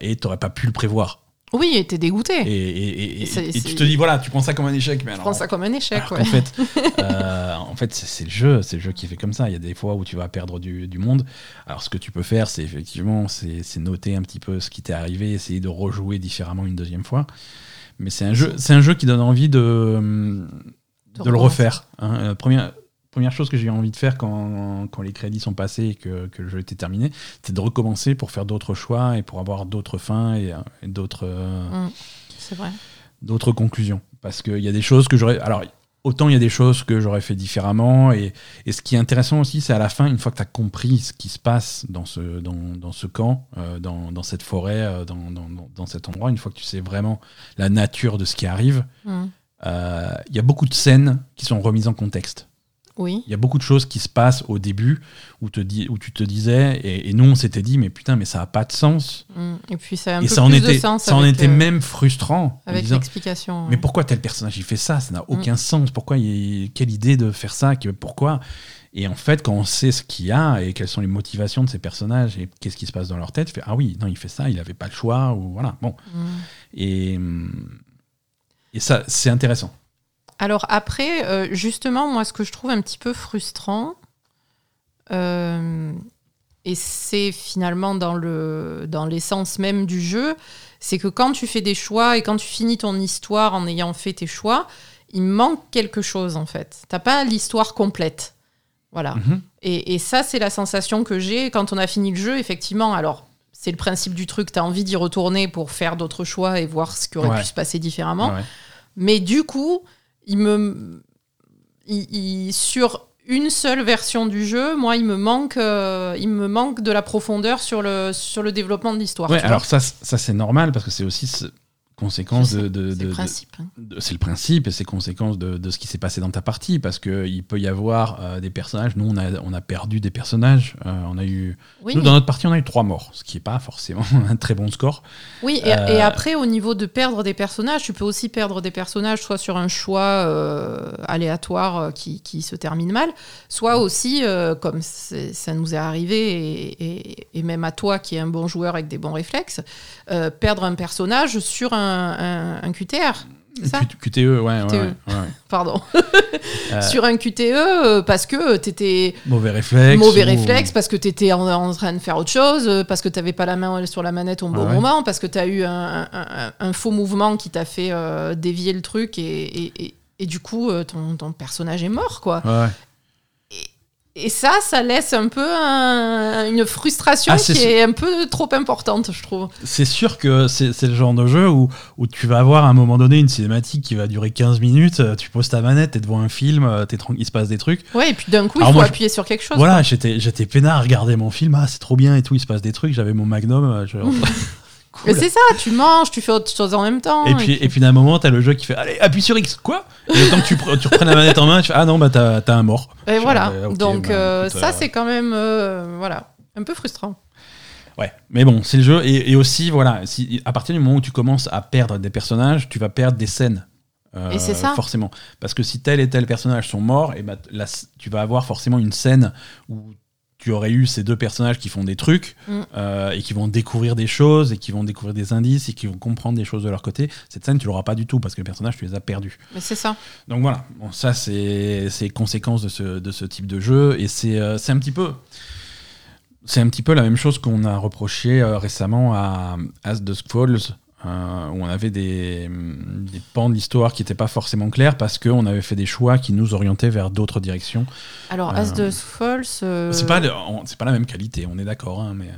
et tu n'aurais pas pu le prévoir. Oui, et t'es dégoûté. Et, et- et- Et tu te dis voilà, tu prends ça comme un échec, mais Je alors, prends ça comme un échec, ouais. qu'en fait, euh, en fait, c'est le jeu, c'est le jeu qui fait comme ça. Il y a des fois où tu vas perdre du, du monde. Alors, ce que tu peux faire, c'est effectivement, c'est noter un petit peu ce qui t'est arrivé, essayer de rejouer différemment une deuxième fois. Mais c'est un jeu, c'est un jeu qui donne envie de, De de le refaire. hein. Euh, première, première chose que j'ai eu envie de faire quand, quand les crédits sont passés et que, que le jeu était terminé, c'est de recommencer pour faire d'autres choix et pour avoir d'autres fins et, euh, et d'autres. euh, Mm, c'est vrai. d'autres conclusions. Parce qu'il y a des choses que j'aurais. Alors, autant il y a des choses que j'aurais fait différemment. Et, et ce qui est intéressant aussi, c'est à la fin, une fois que tu as compris ce qui se passe dans ce, dans, dans ce camp, euh, dans, dans cette forêt, euh, dans, dans, dans- dans cet endroit, une fois que tu sais vraiment la nature de ce qui arrive, Mm. euh, il y a beaucoup de scènes qui sont remises en contexte. Oui. Il y a beaucoup de choses qui se passent au début où, te dis, où tu te disais, et, et nous on s'était dit, mais putain, mais ça n'a pas de sens. Mm. Et puis ça a un et peu ça en était, de sens ça en avec, était euh, même frustrant. avec l'explication. mais pourquoi tel personnage il fait ça? Ça n'a Mm. aucun sens. Pourquoi il, Quelle idée de faire ça? Pourquoi? Et en fait, quand on sait ce qu'il y a et quelles sont les motivations de ces personnages et qu'est-ce qui se passe dans leur tête, tu fais ah oui, non, il fait ça, il n'avait pas le choix ou voilà. Bon. Mm. Et et ça, c'est intéressant. Alors après, euh, justement, moi, ce que je trouve un petit peu frustrant, euh, et c'est finalement dans le dans l'essence même du jeu, c'est que quand tu fais des choix et quand tu finis ton histoire en ayant fait tes choix, il manque quelque chose en fait. T'as pas l'histoire complète. Voilà. Mhm. Et, et ça, c'est la sensation que j'ai quand on a fini le jeu, effectivement. Alors, c'est le principe du truc, tu as envie d'y retourner pour faire d'autres choix et voir ce qui aurait Ouais. pu se passer différemment. Ouais. Mais du coup, il me, il- il- sur une seule version du jeu, moi, il me manque, euh, il me manque de la profondeur sur le, sur le développement de l'histoire. Ouais, alors ça, ça c'est normal parce que c'est aussi ce- conséquence de, de- c'est de- le principe. hein. c'est le principe et c'est conséquence de, de ce qui s'est passé dans ta partie parce que il peut y avoir euh, des personnages. Nous, on a, on a perdu des personnages. euh, on a eu, Oui, nous, dans notre partie, on a eu trois morts, ce qui est pas forcément un très bon score. oui et, Euh, et après, au niveau de perdre des personnages, tu peux aussi perdre des personnages soit sur un choix aléatoire qui, qui se termine mal, soit aussi, comme c'est- ça nous est arrivé, et, et- et même à toi qui es un bon joueur avec des bons réflexes, perdre un personnage sur un, un- un QTR. ça QTE, ouais, ouais, QTE. ouais, ouais. Pardon. Euh, Sur un QTE, euh, parce que t'étais Mauvais réflexe. mauvais ou- réflexe, parce que t'étais en, en train de faire autre chose, euh, parce que t'avais pas la main sur la manette au bon Ouais. moment, parce que t'as eu un, un- un- un faux mouvement qui t'a fait euh, dévier le truc et, et- et- et du coup, ton, ton personnage est mort, quoi. Ouais. Et ça, ça laisse un peu un- une frustration Ah, qui sûr. est un peu trop importante, je trouve. C'est sûr que c'est le genre de jeu où, où tu vas avoir à un moment donné une cinématique qui va durer 15 minutes, euh, tu poses ta manette, t'es devant un film, euh, t'es tranquille, il se passe des trucs. Ouais, et puis d'un coup, Alors il faut moi, je- appuyer sur quelque chose. Voilà, j'étais j'étais peinard à regarder mon film, ah c'est trop bien et tout, il se passe des trucs, j'avais mon magnum. euh, Mais c'est ça, tu manges, tu fais autre chose en même temps. Et puis, et puis d'un moment, t'as le jeu qui fait Allez, appuie sur X, quoi? Et le temps que tu, pre- tu reprennes la manette en main, tu fais Ah non, bah t'as un mort. Et voilà. Ouais, ok, Donc bah, euh, ça, euh, c'est quand même euh, voilà, un peu frustrant. Ouais, mais bon, c'est le jeu. Et, et aussi, voilà, si, à partir du moment où tu commences à perdre des personnages, tu vas perdre des scènes. Euh, Et c'est ça. Forcément. Parce que si tel et tel personnage sont morts, et bah, là, tu vas avoir forcément une scène où tu aurais eu ces deux personnages qui font des trucs Mm. euh, et qui vont découvrir des choses et qui vont découvrir des indices et qui vont comprendre des choses de leur côté. Cette scène, tu l'auras pas du tout parce que les personnages, tu les as perdus. Mais c'est ça. Donc voilà, bon, ça c'est c'est conséquence de ce, de ce type de jeu et c'est euh, c'est un petit peu c'est un petit peu la même chose qu'on a reproché euh, récemment à As Dusk Falls euh, où on avait des, des pans de l'histoire qui n'étaient pas forcément clairs parce qu'on avait fait des choix qui nous orientaient vers d'autres directions. Alors, Euh, As de Falls, euh, C'est pas le- on- c'est pas la même qualité, on est d'accord, hein, mais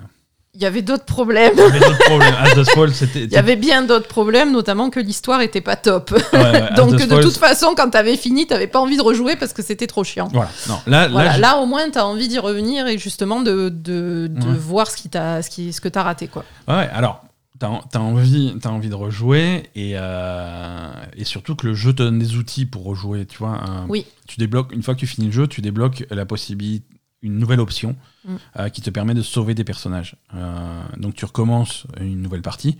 il y avait d'autres problèmes. il y avait d'autres problèmes. As Dusk Falls, c'était Il y avait bien d'autres problèmes, notamment que l'histoire était pas top. ouais, ouais, As Donc, de toute façon, quand t'avais fini, t'avais pas envie de rejouer parce que c'était trop chiant. voilà, non, là, là, Voilà, je- là, au moins, t'as envie d'y revenir et justement de, de, de Ouais. voir ce, qui t'a, ce, qui, ce que t'as raté. Quoi. Ouais, alors, t'as as envie, as envie de rejouer et, euh, et surtout que le jeu te donne des outils pour rejouer. Tu vois, un- Oui. tu débloques, une fois que tu finis le jeu, tu débloques la possibilité, une nouvelle option Mm. euh, qui te permet de sauver des personnages. Euh, donc tu recommences une nouvelle partie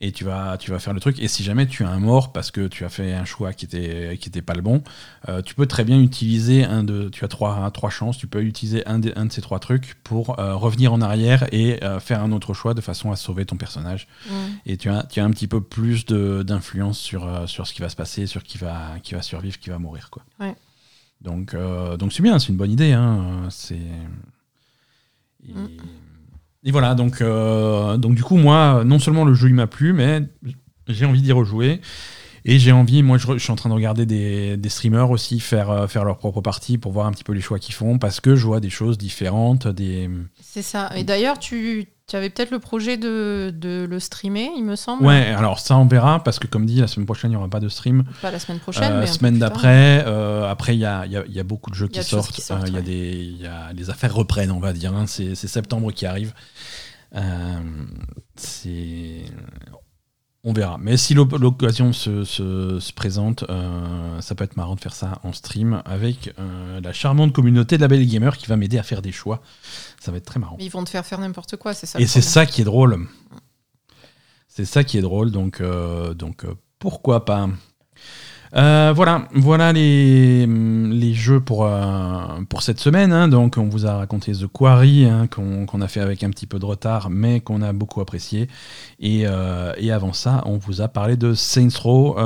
et tu vas, tu vas faire le truc. Et si jamais tu as un mort parce que tu as fait un choix qui était, qui était pas le bon, euh, tu peux très bien utiliser un de. Tu as trois, trois chances, tu peux utiliser un de, un de ces trois trucs pour euh, revenir en arrière et euh, faire un autre choix de façon à sauver ton personnage. Et tu as, tu as un petit peu plus de- d'influence sur, sur ce qui va se passer, sur qui va, qui va survivre, qui va mourir. Quoi. Ouais. Donc donc c'est bien, c'est une bonne idée. Hein. C'est. Et, Mm. Et voilà, donc, euh, donc du coup, moi, non seulement le jeu il m'a plu, mais j'ai envie d'y rejouer. Et j'ai envie, moi je, suis en train de regarder des, des streamers aussi faire, euh, faire leur propre partie pour voir un petit peu les choix qu'ils font, parce que je vois des choses différentes, des... C'est ça. Et d'ailleurs, tu, tu avais peut-être le projet de, de le streamer, il me semble. Ouais, alors ça on verra, parce que comme dit, la semaine prochaine il n'y aura pas de stream. Pas la semaine prochaine, Euh, mais semaine d'après, euh, après il y a, y a- il y a beaucoup de jeux Il y a qui sortent, euh, il y a ouais. des, il y a- les affaires reprennent, on va dire. hein. C'est c'est septembre qui arrive. Euh, c'est on verra. Mais si l'occasion se, se- se présente, euh, ça peut être marrant de faire ça en stream avec euh, la charmante communauté de la Belle Gamer qui va m'aider à faire des choix. Ça va être très marrant. Mais ils vont te faire faire n'importe quoi, c'est ça. Et c'est ça qui est drôle. C'est ça qui est drôle, donc, euh, donc pourquoi pas. Euh, voilà, voilà les, jeux pour, euh, pour cette semaine. hein. Donc, on vous a raconté The Quarry, hein, qu'on a fait avec un petit peu de retard, mais qu'on a beaucoup apprécié. Et, euh, avant ça, on vous a parlé de Saints Row.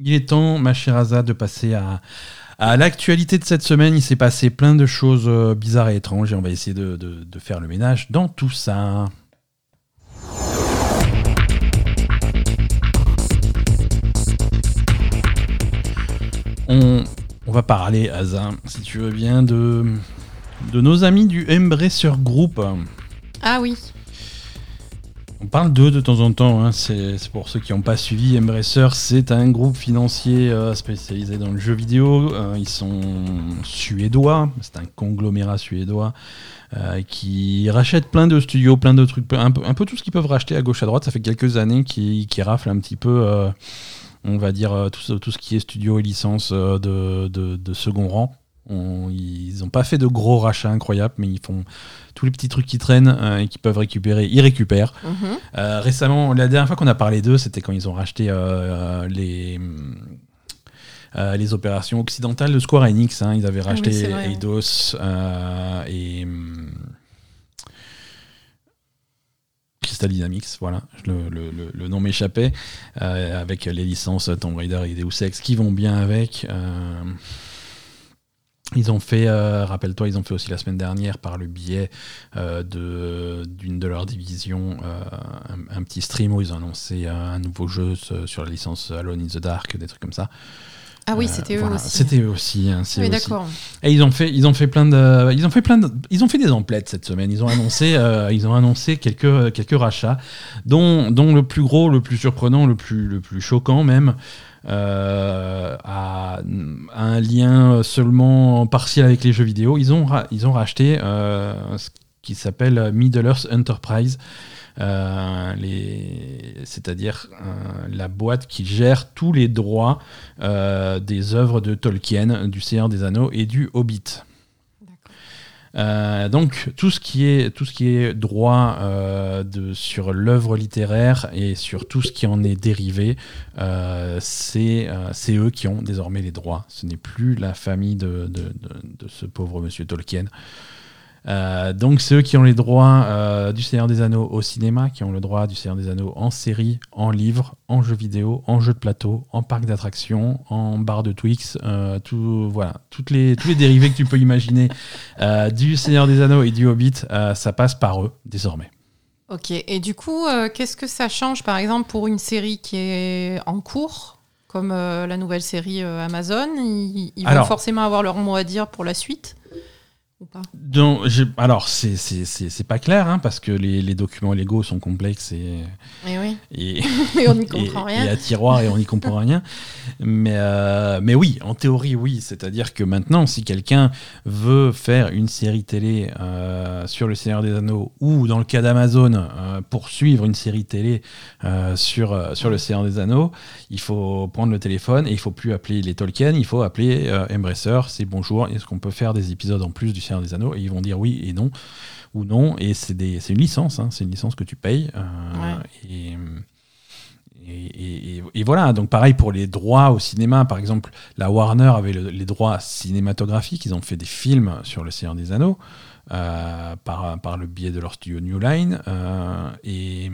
Il est temps, ma chère Aza, de passer à, à l'actualité de cette semaine. Il s'est passé plein de choses bizarres et étranges, et on va essayer de faire le ménage dans tout ça. On, on va parler, Aza, si tu veux bien, de, de nos amis du Embracer Group. Ah oui. On parle d'eux de temps en temps, hein. c'est pour ceux qui n'ont pas suivi. Embracer, c'est un groupe financier euh, spécialisé dans le jeu vidéo. Euh, ils sont suédois, c'est un conglomérat suédois euh, qui rachète plein de studios, plein de trucs, un peu, un peu tout ce qu'ils peuvent racheter à gauche à droite. Ça fait quelques années qu'ils raflent un petit peu, on va dire, euh, tout, ce- tout ce qui est studio et licence euh, de, de- de second rang. On- ils n'ont pas fait de gros rachats incroyables, mais ils font tous les petits trucs qui traînent euh, et qui peuvent récupérer, ils récupèrent. Mhm. Euh, récemment, la dernière fois qu'on a parlé d'eux, c'était quand ils ont racheté euh, les, les opérations occidentales de Square Enix. hein. Ils avaient Ah oui, racheté. Eidos et. Crystal Dynamics, voilà, le, le- le- nom m'échappait, euh, avec les licences Tomb Raider et Deus Ex qui vont bien avec. euh, ils ont fait, euh, rappelle-toi, ils ont fait aussi la semaine dernière par le biais de- d'une de, leurs divisions un, un petit stream où ils ont annoncé un, nouveau jeu sur la licence Alone in the Dark, des trucs comme ça. Ah oui, Euh, c'était eux voilà, aussi. C'était eux aussi. hein, Oui, d'accord. Et ils ont fait, ils ont fait plein de, ils ont fait plein de, ils ont fait des emplettes cette semaine. Ils ont annoncé, euh, ils ont annoncé quelques, quelques rachats, dont, dont le plus gros, le plus surprenant, le plus, le plus choquant même, euh, a, a un lien seulement partiel avec les jeux vidéo. Ils ont, ils ont racheté euh, ce qui s'appelle Middle Earth Enterprise. Euh, les- c'est-à-dire euh, la boîte qui gère tous les droits euh, des œuvres de Tolkien, du Seigneur des Anneaux et du Hobbit. Euh, donc tout ce qui est tout ce qui est droit euh, de, sur l'œuvre littéraire et sur tout ce qui en est dérivé, euh, c'est c'est eux qui ont désormais les droits. Ce n'est plus la famille de- de ce pauvre monsieur Tolkien. Euh, donc c'est eux qui ont les droits euh, du Seigneur des Anneaux au cinéma, qui ont le droit du Seigneur des Anneaux en série, en livre, en jeu vidéo, en jeu de plateau, en parc d'attractions, en bar de Twix, euh, tout, voilà, toutes les, tous les dérivés que tu peux imaginer du Seigneur des Anneaux et du Hobbit, ça passe par eux désormais. Ok, et du coup, qu'est-ce que ça change, par exemple, pour une série qui est en cours, comme la nouvelle série Amazon? Ils, ils vont Alors- forcément avoir leur mot à dire pour la suite? Ou pas? Donc, alors c'est c'est- c'est- c'est pas clair hein, parce que les, les documents légaux sont complexes et, Eh oui, et, on n'y et- comprend et rien. à tiroir et on n'y comprend rien. Mais, euh, mais oui, en théorie, oui. C'est-à-dire que maintenant, si quelqu'un veut faire une série télé euh, sur le Seigneur des Anneaux ou dans le cas d'Amazon, euh, poursuivre une série télé sur, sur le Seigneur des Anneaux, il faut prendre le téléphone et il faut plus appeler les Tolkien, il faut appeler Embracer, c'est bonjour, est-ce qu'on peut faire des épisodes en plus du Seigneur des Anneaux Et ils vont dire oui et non ou non, et c'est des- c'est une licence, hein, c'est une licence que tu payes. euh, et, et, et- et- et voilà, donc pareil pour les droits au cinéma, par exemple, la Warner avait le- les droits cinématographiques, ils ont fait des films sur le Seigneur des Anneaux euh, par, par le biais de leur studio New Line. euh, et,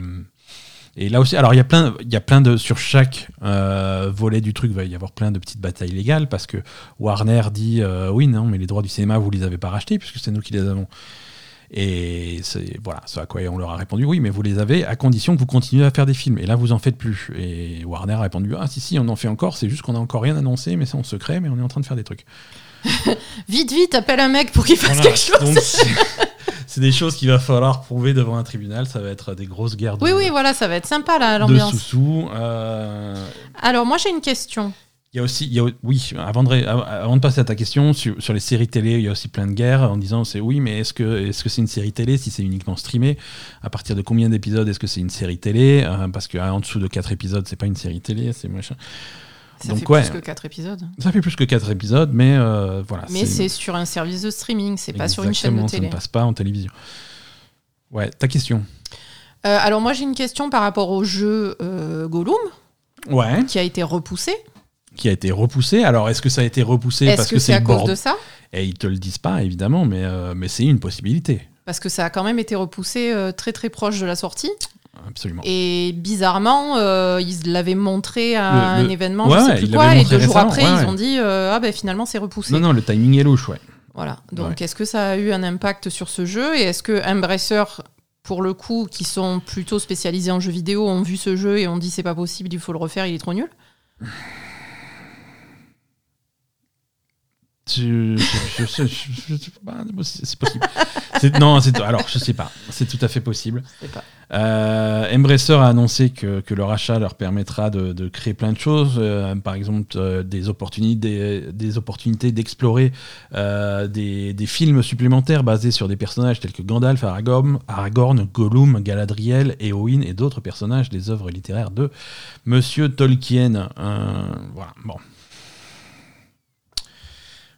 et là aussi, alors il y a plein, il y a plein de sur chaque euh, volet du truc, il va y avoir plein de petites batailles légales parce que Warner dit euh, oui non mais les droits du cinéma vous les avez pas rachetés puisque c'est nous qui les avons. Et c'est voilà, ce à quoi on leur a répondu oui, mais vous les avez à condition que vous continuez à faire des films. Et là, vous en faites plus. Et Warner a répondu ah si si, on en fait encore. C'est juste qu'on a encore rien annoncé, mais c'est en secret, mais on est en train de faire des trucs. Vite, vite, appelle un mec pour qu'il fasse Voilà. quelque chose. C'est- c'est des choses qu'il va falloir prouver devant un tribunal. Ça va être des grosses guerres de, Oui, oui, voilà, ça va être sympa là, de l'ambiance. sous-sous. Euh, Alors, moi j'ai une question. Il y a aussi, il y a- oui, avant de, avant de passer à ta question, sur, sur les séries télé, il y a aussi plein de guerres en disant c'est oui, mais est-ce que est-ce que c'est une série télé si c'est uniquement streamé? À partir de combien d'épisodes est-ce que c'est une série télé? Euh, Parce qu'en dessous de 4 épisodes, c'est pas une série télé, c'est machin. Ça Donc, fait ouais. plus que 4 épisodes. Ça fait plus que 4 épisodes, mais euh, voilà. Mais c'est sur un service de streaming, c'est pas sur une chaîne de télé. Ça ne passe pas en télévision. Ouais, ta question. Euh, alors, moi j'ai une question par rapport au jeu euh, Gollum Ouais, qui a été repoussé. qui a été repoussé. Alors, est-ce que ça a été repoussé parce que, que c'est à cause de ça? Et ils te le disent pas, évidemment, mais, euh, mais c'est une possibilité. Parce que ça a quand même été repoussé très très proche de la sortie. Absolument. Et bizarrement, euh, ils l'avaient montré à Le- un événement, Ouais, je sais plus quoi, et deux jours après, ouais, ils ont dit euh, Ah ben finalement c'est repoussé. Non, non, le timing est louche, ouais. Voilà. Donc est-ce que ça a eu un impact sur ce jeu Et est-ce que Embracer, pour le coup, qui sont plutôt spécialisés en jeux vidéo, ont vu ce jeu et ont dit c'est pas possible, il faut le refaire, il est trop nul? Sais pas, c'est possible. Non, c'est- alors je sais pas. C'est tout à fait possible. Pas. Euh, Embracer a annoncé que, que leur achat leur permettra de, de créer plein de choses, euh, par exemple euh, des opportunités, des, des opportunités d'explorer des, des films supplémentaires basés sur des personnages tels que Gandalf, Aragorn, Aragorn Gollum, Galadriel, Éowyn et d'autres personnages des œuvres littéraires de Monsieur Tolkien. Voilà, bon.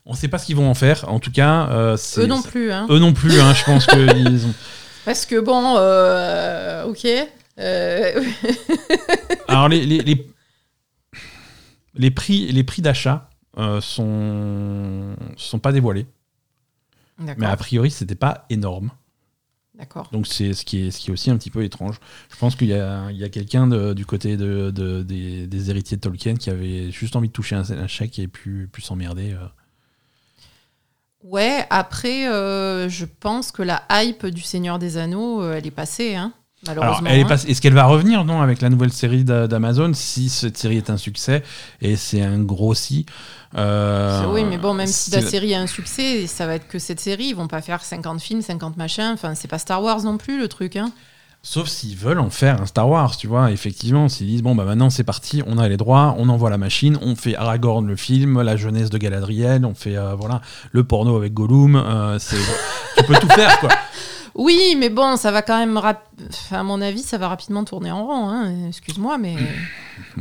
On ne sait pas ce qu'ils vont en faire. En tout cas, euh, Eux non plus, hein. Eux non plus. hein, je pense qu'ils ont. Parce que bon, euh, ok. Euh, Alors les, les, les, les prix, les prix d'achat sont sont pas dévoilés, mais a priori c'était pas énorme. D'accord. Donc c'est ce qui est ce qui est aussi un petit peu étrange. Je pense qu'il y a, il y a quelqu'un du côté de, de- des, des héritiers de Tolkien qui avait juste envie de toucher un, un chèque et plus plus s'emmerder. euh. Ouais, après, euh, je pense que la hype du Seigneur des Anneaux, euh, elle est passée, hein, Alors, malheureusement. elle est hein. est-ce qu'elle va revenir non avec la nouvelle série d'A- d'Amazon si cette série est un succès et c'est un gros si. euh, Oui, mais bon, même si la série a un succès, ça va être que cette série. Ils vont pas faire 50 films, 50 machins. Enfin, c'est pas Star Wars non plus, le truc. Hein. Sauf s'ils veulent en faire un Star Wars, tu vois. Effectivement, s'ils disent bon bah maintenant c'est parti, on a les droits, on envoie la machine, on fait Aragorn le film, la jeunesse de Galadriel, on fait euh, voilà le porno avec Gollum. euh, c'est tu peux tout faire quoi. Oui, mais bon, ça va quand même. à mon avis, ça va rapidement tourner en rond. Hein. Excuse-moi, mais.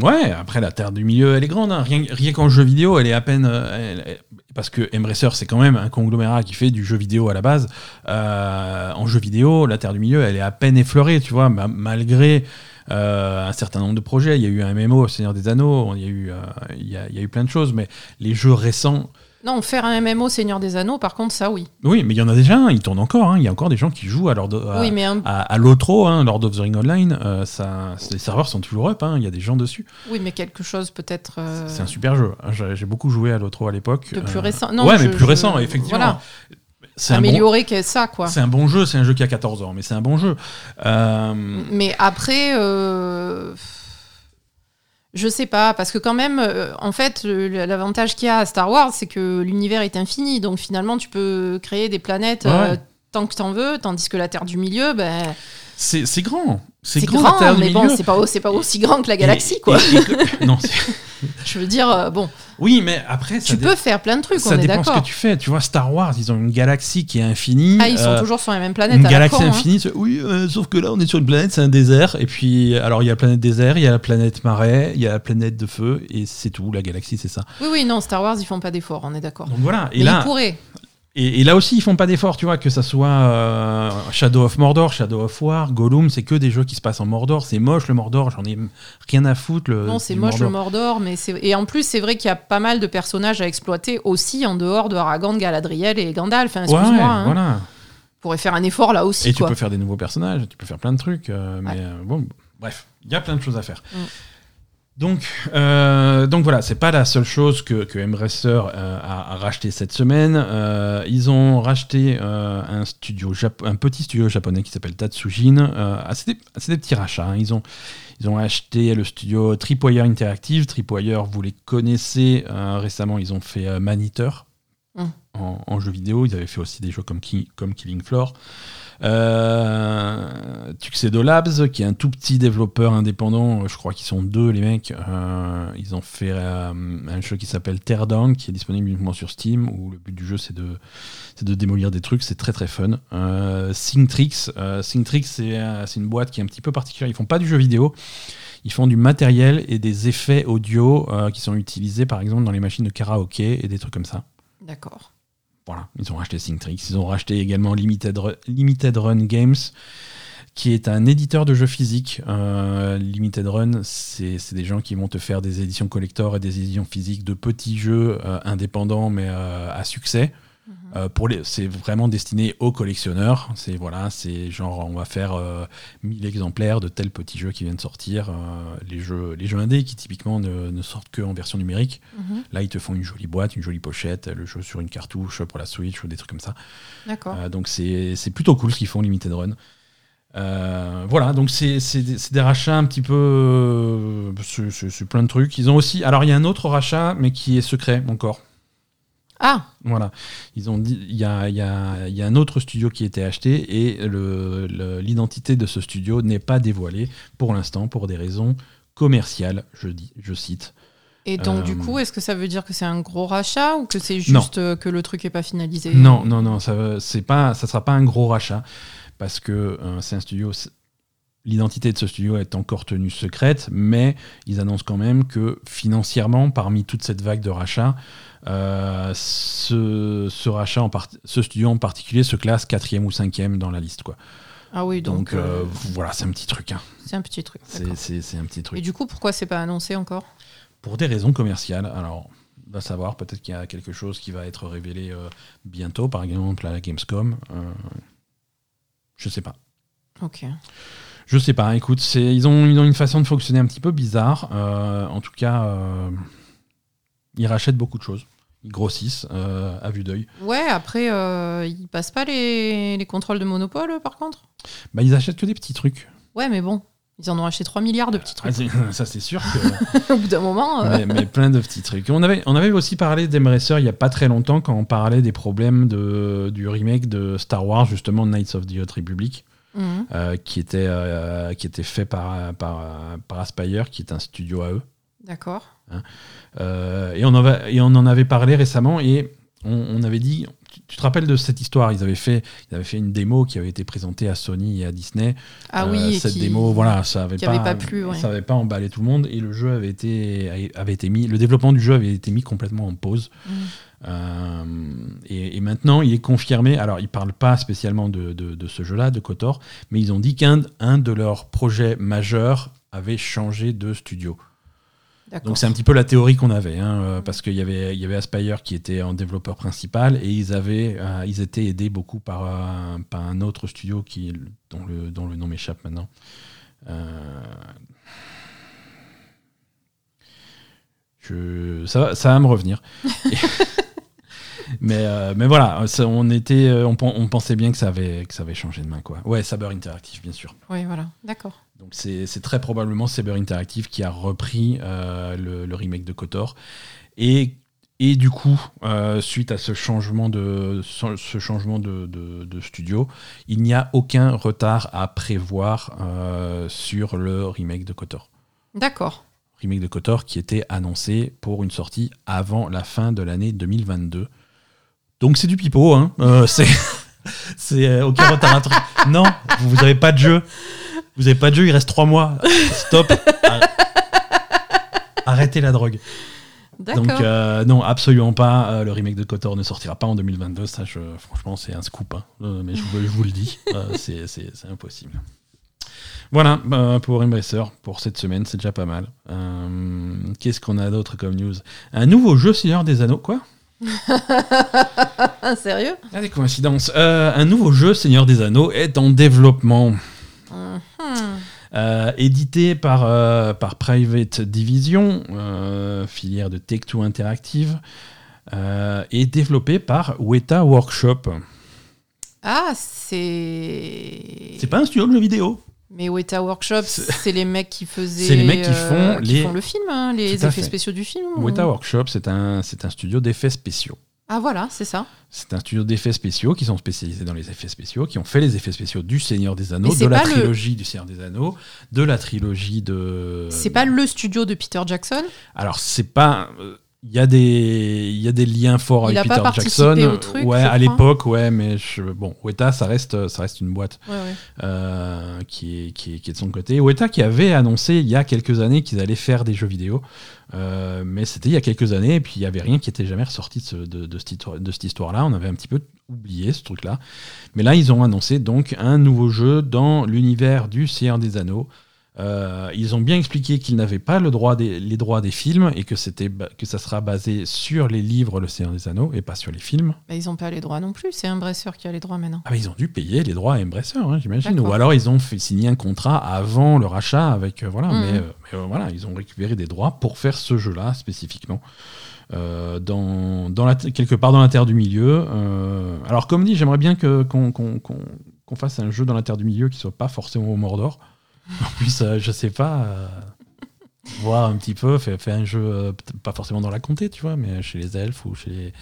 Ouais, après la Terre du Milieu, elle est grande. hein. Rien, qu'en jeu vidéo, elle est à peine. euh, parce que Embracer, c'est quand même un conglomérat qui fait du jeu vidéo à la base. Euh, en jeu vidéo, la Terre du Milieu, elle est à peine effleurée, tu vois, ma- malgré. euh, un certain nombre de projets, il y a eu un MMO, Seigneur des Anneaux, il y, a eu, euh, il y a eu plein de choses, mais les jeux récents, Non, faire un MMO Seigneur des Anneaux, par contre, ça oui. oui, mais il y en a déjà, un, ils tournent encore, hein. il y a encore des gens qui jouent à, Lord of- à, oui, mais un- à, à l'Otro, hein, Lord of the Ring Online, euh, ça, les serveurs sont toujours up, hein, il y a des gens dessus. oui, mais quelque chose peut-être. euh, C'est un super jeu. hein. J'ai j'ai beaucoup joué à l'Otro à l'époque. De plus Euh, récent. Non, ouais, je- mais plus je- récent, effectivement. Voilà. C'est un, bon, Améliorer que ça, quoi. c'est un bon jeu, c'est un jeu qui a 14 ans, mais c'est un bon jeu. Euh, Mais après, euh, je sais pas, parce que quand même, euh, en fait, l'avantage qu'il y a à Star Wars, c'est que l'univers est infini. Donc finalement, tu peux créer des planètes euh, tant que t'en veux, tandis que la Terre du Milieu, ben, c'est grand. C'est grand, mais bon, c'est pas, aussi grand que la galaxie, Et- quoi. et- et- non, Je veux dire, euh, bon, oui, mais après, ça, tu peux faire plein de trucs, ça on est dépend ce d'accord. que tu fais. Tu vois, Star Wars, ils ont une galaxie qui est infinie. Ah, ils sont euh, toujours sur la même planète. une à la galaxie con, hein. infinie, oui, euh, sauf que là on est sur une planète, c'est un désert. Et puis, alors il y a la planète désert, il y a la planète marais, il y a la planète de feu, et c'est tout. La galaxie, c'est ça. Oui, oui, non, Star Wars, ils font pas d'efforts, on est d'accord. Donc voilà. Et Mais là, ils pourraient. Et, et là aussi, ils font pas d'efforts, tu vois, que ça soit euh, Shadow of Mordor, Shadow of War, Gollum, c'est que des jeux qui se passent en Mordor. C'est moche le Mordor, j'en ai rien à foutre. Le, Non, c'est moche le Mordor. Mais c'est et en plus c'est vrai qu'il y a pas mal de personnages à exploiter aussi en dehors de Aragorn, Galadriel et Gandalf. Enfin, Ouais, excuse-moi, hein. voilà. On pourrait faire un effort là aussi. Et tu peux faire des nouveaux personnages, tu peux faire plein de trucs. euh, mais Ouais. euh, bon, bref, il y a plein de choses à faire. Mm. Donc, euh, donc voilà, c'est pas la seule chose que, que Embracer euh, a, a racheté cette semaine. Euh, ils ont racheté un studio, Jap- un petit studio japonais qui s'appelle Tatsujin. Ah, c'est des, petits rachats. hein. Ils ont, ils ont acheté le studio Tripwire Interactive. Tripwire, vous les connaissez. récemment, ils ont fait Maniteur Mm. en, en jeu vidéo. Ils avaient fait aussi des jeux comme, Ki- comme Killing Floor. Euh, Tuxedo Labs, qui est un tout petit développeur indépendant, je crois qu'ils sont deux les mecs. Euh, ils ont fait euh, un jeu qui s'appelle Teardown, qui est disponible uniquement sur Steam, où le but du jeu c'est de, de démolir des trucs, c'est très très fun. Euh, Synctrix, euh, Synctrix c'est, euh, une boîte qui est un petit peu particulière, ils font pas du jeu vidéo. Ils font du matériel et des effets audio euh, qui sont utilisés par exemple dans les machines de karaoké et des trucs comme ça. D'accord. Voilà, ils ont racheté Synctrix. Ils ont racheté également Limited Run, Games, qui est un éditeur de jeux physiques. Euh, Limited Run, c'est c'est des gens qui vont te faire des éditions collector et des éditions physiques de petits jeux euh, indépendants, mais euh, à succès. Euh, pour les, c'est vraiment destiné aux collectionneurs. C'est voilà, c'est genre on va faire euh, 1000 exemplaires de tel petit jeu qui vient de sortir. Euh, les jeux, les jeux indés qui typiquement ne, ne sortent que en version numérique. Mhm. Là, ils te font une jolie boîte, une jolie pochette, le jeu sur une cartouche pour la Switch ou des trucs comme ça. D'accord. Euh, donc c'est c'est plutôt cool ce qu'ils font, Limited Run. Euh, voilà, donc c'est c'est des, c'est des rachats un petit peu. euh, c'est- c'est c'est plein de trucs. Ils ont aussi. Alors il y a un autre rachat, mais qui est secret encore. Ah, Voilà. Ils ont dit. Il y a, y a- y a un autre studio qui a été acheté et le- le- l'identité de ce studio n'est pas dévoilée pour l'instant pour des raisons commerciales, je, dis, je cite. et donc Euh, du coup, est-ce que ça veut dire que c'est un gros rachat ou que c'est juste euh, que le truc est pas finalisé? Non, non, non, ça c'est pas, ça sera pas un gros rachat parce que euh, c'est un studio. L'identité de ce studio est encore tenue secrète, mais ils annoncent quand même que financièrement, parmi toute cette vague de rachats, euh, ce, ce rachat, en part- ce studio en particulier, se classe quatrième ou cinquième dans la liste, quoi. Ah oui, donc, Donc, euh, euh, voilà, c'est un petit truc. hein. c'est un petit truc. C'est un petit Et truc. du coup, pourquoi c'est pas annoncé encore? Pour des raisons commerciales. Alors, on va savoir, peut-être qu'il y a quelque chose qui va être révélé euh, bientôt, par exemple à la Gamescom. Je sais pas. Ok. Je sais pas, écoute, c'est, ils, ont, ils ont une façon de fonctionner un petit peu bizarre. En tout cas, ils rachètent beaucoup de choses. Ils grossissent euh, à vue d'œil. Ouais, après, euh, ils passent pas les, les contrôles de monopole, par contre Bah, ils achètent que des petits trucs. Ouais, mais bon, ils en ont acheté 3 milliards de petits Ah, trucs. ça, c'est sûr que. Au bout d'un moment, euh, mais, mais plein de petits trucs. On avait, on avait aussi parlé d'Embracer il y a pas très longtemps quand on parlait des problèmes de, du remake de Star Wars, justement Knights of the Old Republic. mhm. qui, était, qui était fait par, par, par Aspire, qui est un studio à eux. D'accord. Euh, et, on avait, et on en avait parlé récemment et on, on avait dit. Tu, tu te rappelles de cette histoire? Ils avaient, fait, ils avaient fait une démo qui avait été présentée à Sony et à Disney. Ah Euh, oui, et cette qui- démo, voilà, ça avait qui pas, avait pas plu, ouais. ça avait pas emballé tout le monde et le jeu avait été, avait été mis, le développement du jeu avait été mis complètement en pause. Mhm. Euh, et, et maintenant, il est confirmé. Alors, ils parlent pas spécialement de, de- de ce jeu-là, de Kotor, mais ils ont dit qu'un un de leurs projets majeurs avait changé de studio. Donc, c'est un petit peu la théorie qu'on avait, hein, euh, parce qu'il y avait, il y avait Aspire qui était en développeur principal et ils avaient, euh, ils étaient aidés beaucoup par, un- par un autre studio qui, dont le, dont le nom m'échappe maintenant. Euh, je, ça, va- ça va me revenir. mais, euh, mais voilà, ça, on, était, euh, on, pen- on pensait bien que ça, avait, que ça avait changé de main. Quoi. Ouais, Saber Interactive, bien sûr. Oui, voilà, d'accord. Donc c'est très probablement Saber Interactive qui a repris euh, le, le remake de Kotor. Et, et du coup, euh, suite à ce changement de, ce changement de, de- de studio, il n'y a aucun retard à prévoir sur le remake de Kotor. D'accord. Remake de Kotor qui était annoncé pour une sortie avant la fin de l'année 2022. Donc c'est du pipeau, hein. Euh, c'est c'est euh, aucun retard à truc. Non, vous n'avez pas de jeu. Vous n'avez pas de jeu, il reste trois mois. Stop. Arr- Arrêtez la drogue. Donc euh, non, absolument pas. Euh, le remake de Kotor ne sortira pas en 2022. Ça, je- franchement, c'est un scoop. hein. Euh, mais je, vous- je vous le dis, c'est- impossible. Voilà pour Embracer pour cette semaine, c'est déjà pas mal. Qu'est-ce qu'on a d'autre comme news? Un nouveau jeu Seigneur des Anneaux, quoi? sérieux? Ah, des coïncidences. Euh, un nouveau jeu Seigneur des Anneaux est en développement. Mhm. Euh, édité par, euh, par Private Division, euh, filière de Take-Two Interactive, et développé par Weta Workshop. Ah, c'est. C'est pas un studio de jeux vidéo? Mais Weta Workshop, C'est- les mecs qui faisaient. C'est les mecs qui euh, font qui les- font le film, hein, les effets fait. spéciaux du film. Weta ou- Workshop, c'est un, un studio d'effets spéciaux. Ah, voilà, c'est ça. C'est un studio d'effets spéciaux qui sont spécialisés dans les effets spéciaux, qui ont fait les effets spéciaux du Seigneur des Anneaux, de la le- trilogie du Seigneur des Anneaux, de la trilogie de. C'est pas le studio de Peter Jackson? Alors, c'est pas. Il y, a des, il y a des liens forts Il avec Peter Jackson. au truc, ouais, à l'époque, ouais, mais je, bon, Weta, ça reste, ça reste une boîte Ouais, ouais. euh, qui, est, qui, est, qui est de son côté. Weta qui avait annoncé il y a quelques années qu'ils allaient faire des jeux vidéo, euh, mais c'était il y a quelques années, et puis il n'y avait rien qui était jamais ressorti de, ce- de, de cette de cette histoire-là. On avait un petit peu oublié ce truc-là. Mais là, ils ont annoncé donc un nouveau jeu dans l'univers du Seigneur des Anneaux. Euh, ils ont bien expliqué qu'ils n'avaient pas le droit des, les droits des films et que, c'était que ça sera basé sur les livres Le Seigneur des Anneaux et pas sur les films. Bah, ils ont pas les droits non plus. C'est Embracer qui a les droits maintenant. Ah bah, ils ont dû payer les droits à Embracer, hein, j'imagine. Ou alors ils ont fait signer un contrat avant le rachat avec euh, voilà. Mhm. Mais, euh, mais, voilà, ils ont récupéré des droits pour faire ce jeu-là spécifiquement. Euh, dans, dans la, quelque part dans la Terre du Milieu. Euh, alors comme dit, j'aimerais bien qu'on qu'on- qu'on- qu'on fasse un jeu dans la Terre du Milieu qui soit pas forcément au Mordor. En plus, euh, je sais pas. euh, voir un petit peu, fait, fait un jeu euh, pas forcément dans la comté, tu vois, mais chez les elfes ou chez les,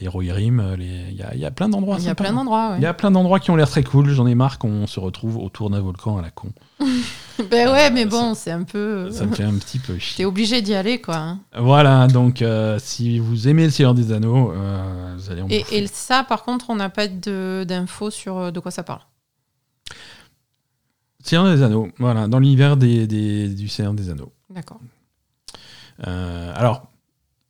les Rohirrim, il y a, il y a plein d'endroits. Il y a plein d'endroits, Il y a plein d'endroits qui ont l'air très cool. J'en ai marre qu'on se retrouve autour d'un volcan à la con. Ben ouais, mais bon, c'est un peu. Ça me fait un petit peu T'es chier. obligé d'y aller, quoi. hein. Voilà, donc si vous aimez le Seigneur des Anneaux, vous allez en Et, bouffer. et ça, par contre, on n'a pas de- d'infos sur euh, de quoi ça parle. Seigneur des Anneaux, voilà, dans l'univers des, des- du Seigneur des Anneaux. D'accord. Euh, alors,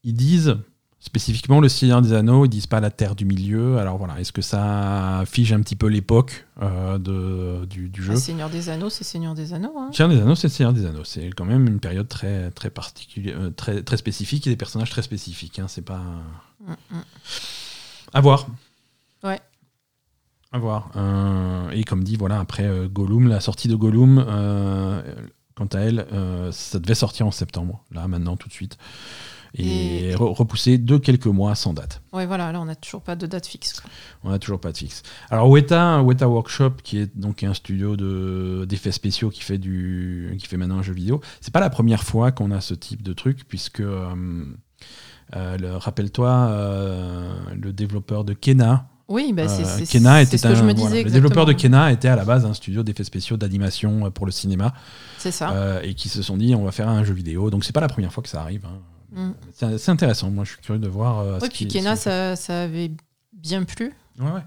ils disent spécifiquement le Seigneur des Anneaux, ils disent pas la Terre du Milieu. Alors voilà, est-ce que ça fige un petit peu l'époque euh, de- du, du jeu? Ah, Seigneur des Anneaux, c'est Seigneur des Anneaux. hein. Seigneur des Anneaux, c'est Seigneur des Anneaux. C'est quand même une période très, très particulière, euh, très, très spécifique et des personnages très spécifiques. hein. C'est pas Mm, mm. à voir. Ouais. À voir. Euh, et comme dit, voilà, après euh, Gollum, la sortie de Gollum, euh, quant à elle, ça devait sortir en septembre, là, maintenant, tout de suite. Et, Et- re- repoussé de quelques mois sans date. Ouais, voilà, là, on n'a toujours pas de date fixe. On n'a toujours pas de fixe. Alors Weta, Weta Workshop, qui est donc un studio de- d'effets spéciaux qui fait, du, qui fait maintenant un jeu vidéo, c'est pas la première fois qu'on a ce type de truc, puisque, le- rappelle-toi, le développeur de Kena, Oui, bah, c'est Euh, c'est- Kena c'est était ce que je un- me disais. voilà, le développeur de. Kena était à la base un studio d'effets spéciaux d'animation euh, pour le cinéma C'est ça. euh, et qui se sont dit on va faire un jeu vidéo. Donc c'est pas la première fois que ça arrive. hein. Mm. C'est intéressant. Moi je suis curieux de voir. euh, ce Oui, qui- puis Kena, ce- ça, ça avait bien plu. Ouais, ouais.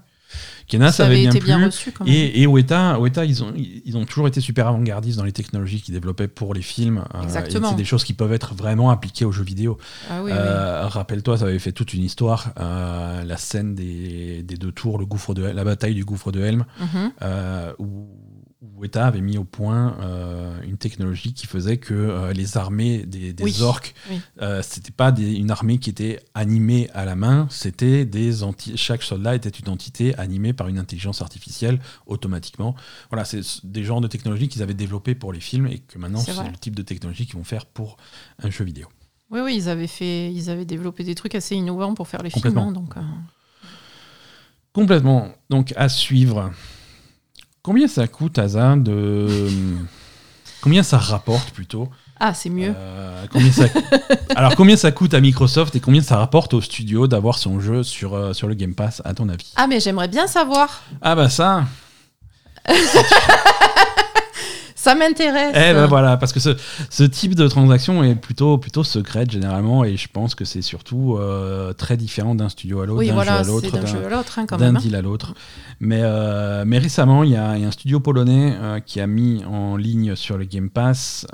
Kena, ça, avait bien été plu. bien reçu quand même. Et, et Weta, Weta, ils ont, ils ont toujours été super avant-gardistes dans les technologies qu'ils développaient pour les films. euh, Exactement. c'est des choses qui peuvent être vraiment appliquées aux jeux vidéo. Ah oui, oui. Euh, Rappelle-toi, ça avait fait toute une histoire. euh, la scène des, des deux tours, le gouffre de, la bataille du gouffre de Helm. Mhm. où, où Weta avait mis au point euh, une technologie qui faisait que euh, les armées des, des Oui, orques, oui. euh, c'était pas des- une armée qui était animée à la main, c'était des chaque soldat était une entité animée par une intelligence artificielle automatiquement. Voilà, c'est des genres de technologies qu'ils avaient développées pour les films et que maintenant C'est le type de technologie qu'ils vont faire pour un jeu vidéo. Oui, oui, ils avaient, fait, ils avaient développé des trucs assez innovants pour faire les films. Complètement. hein, donc, euh, Complètement. Donc à suivre. Combien ça coûte, Asa, de combien ça rapporte plutôt? Ah, c'est mieux. Euh, combien ça... Alors, combien ça coûte à Microsoft et combien ça rapporte au studio d'avoir son jeu sur, euh, sur le Game Pass, à ton avis? Ah, mais j'aimerais bien savoir. Ah, bah ça Ça m'intéresse. Eh ben voilà, parce que ce, ce type de transaction est plutôt, plutôt secrète généralement et je pense que c'est surtout euh, très différent d'un studio à l'autre, oui, d'un voilà, jeu à l'autre, d'un jeu à l'autre hein, d'un hein. deal à l'autre. Mais, euh, mais récemment, il y, a il y a un studio polonais euh, qui a mis en ligne sur le Game Pass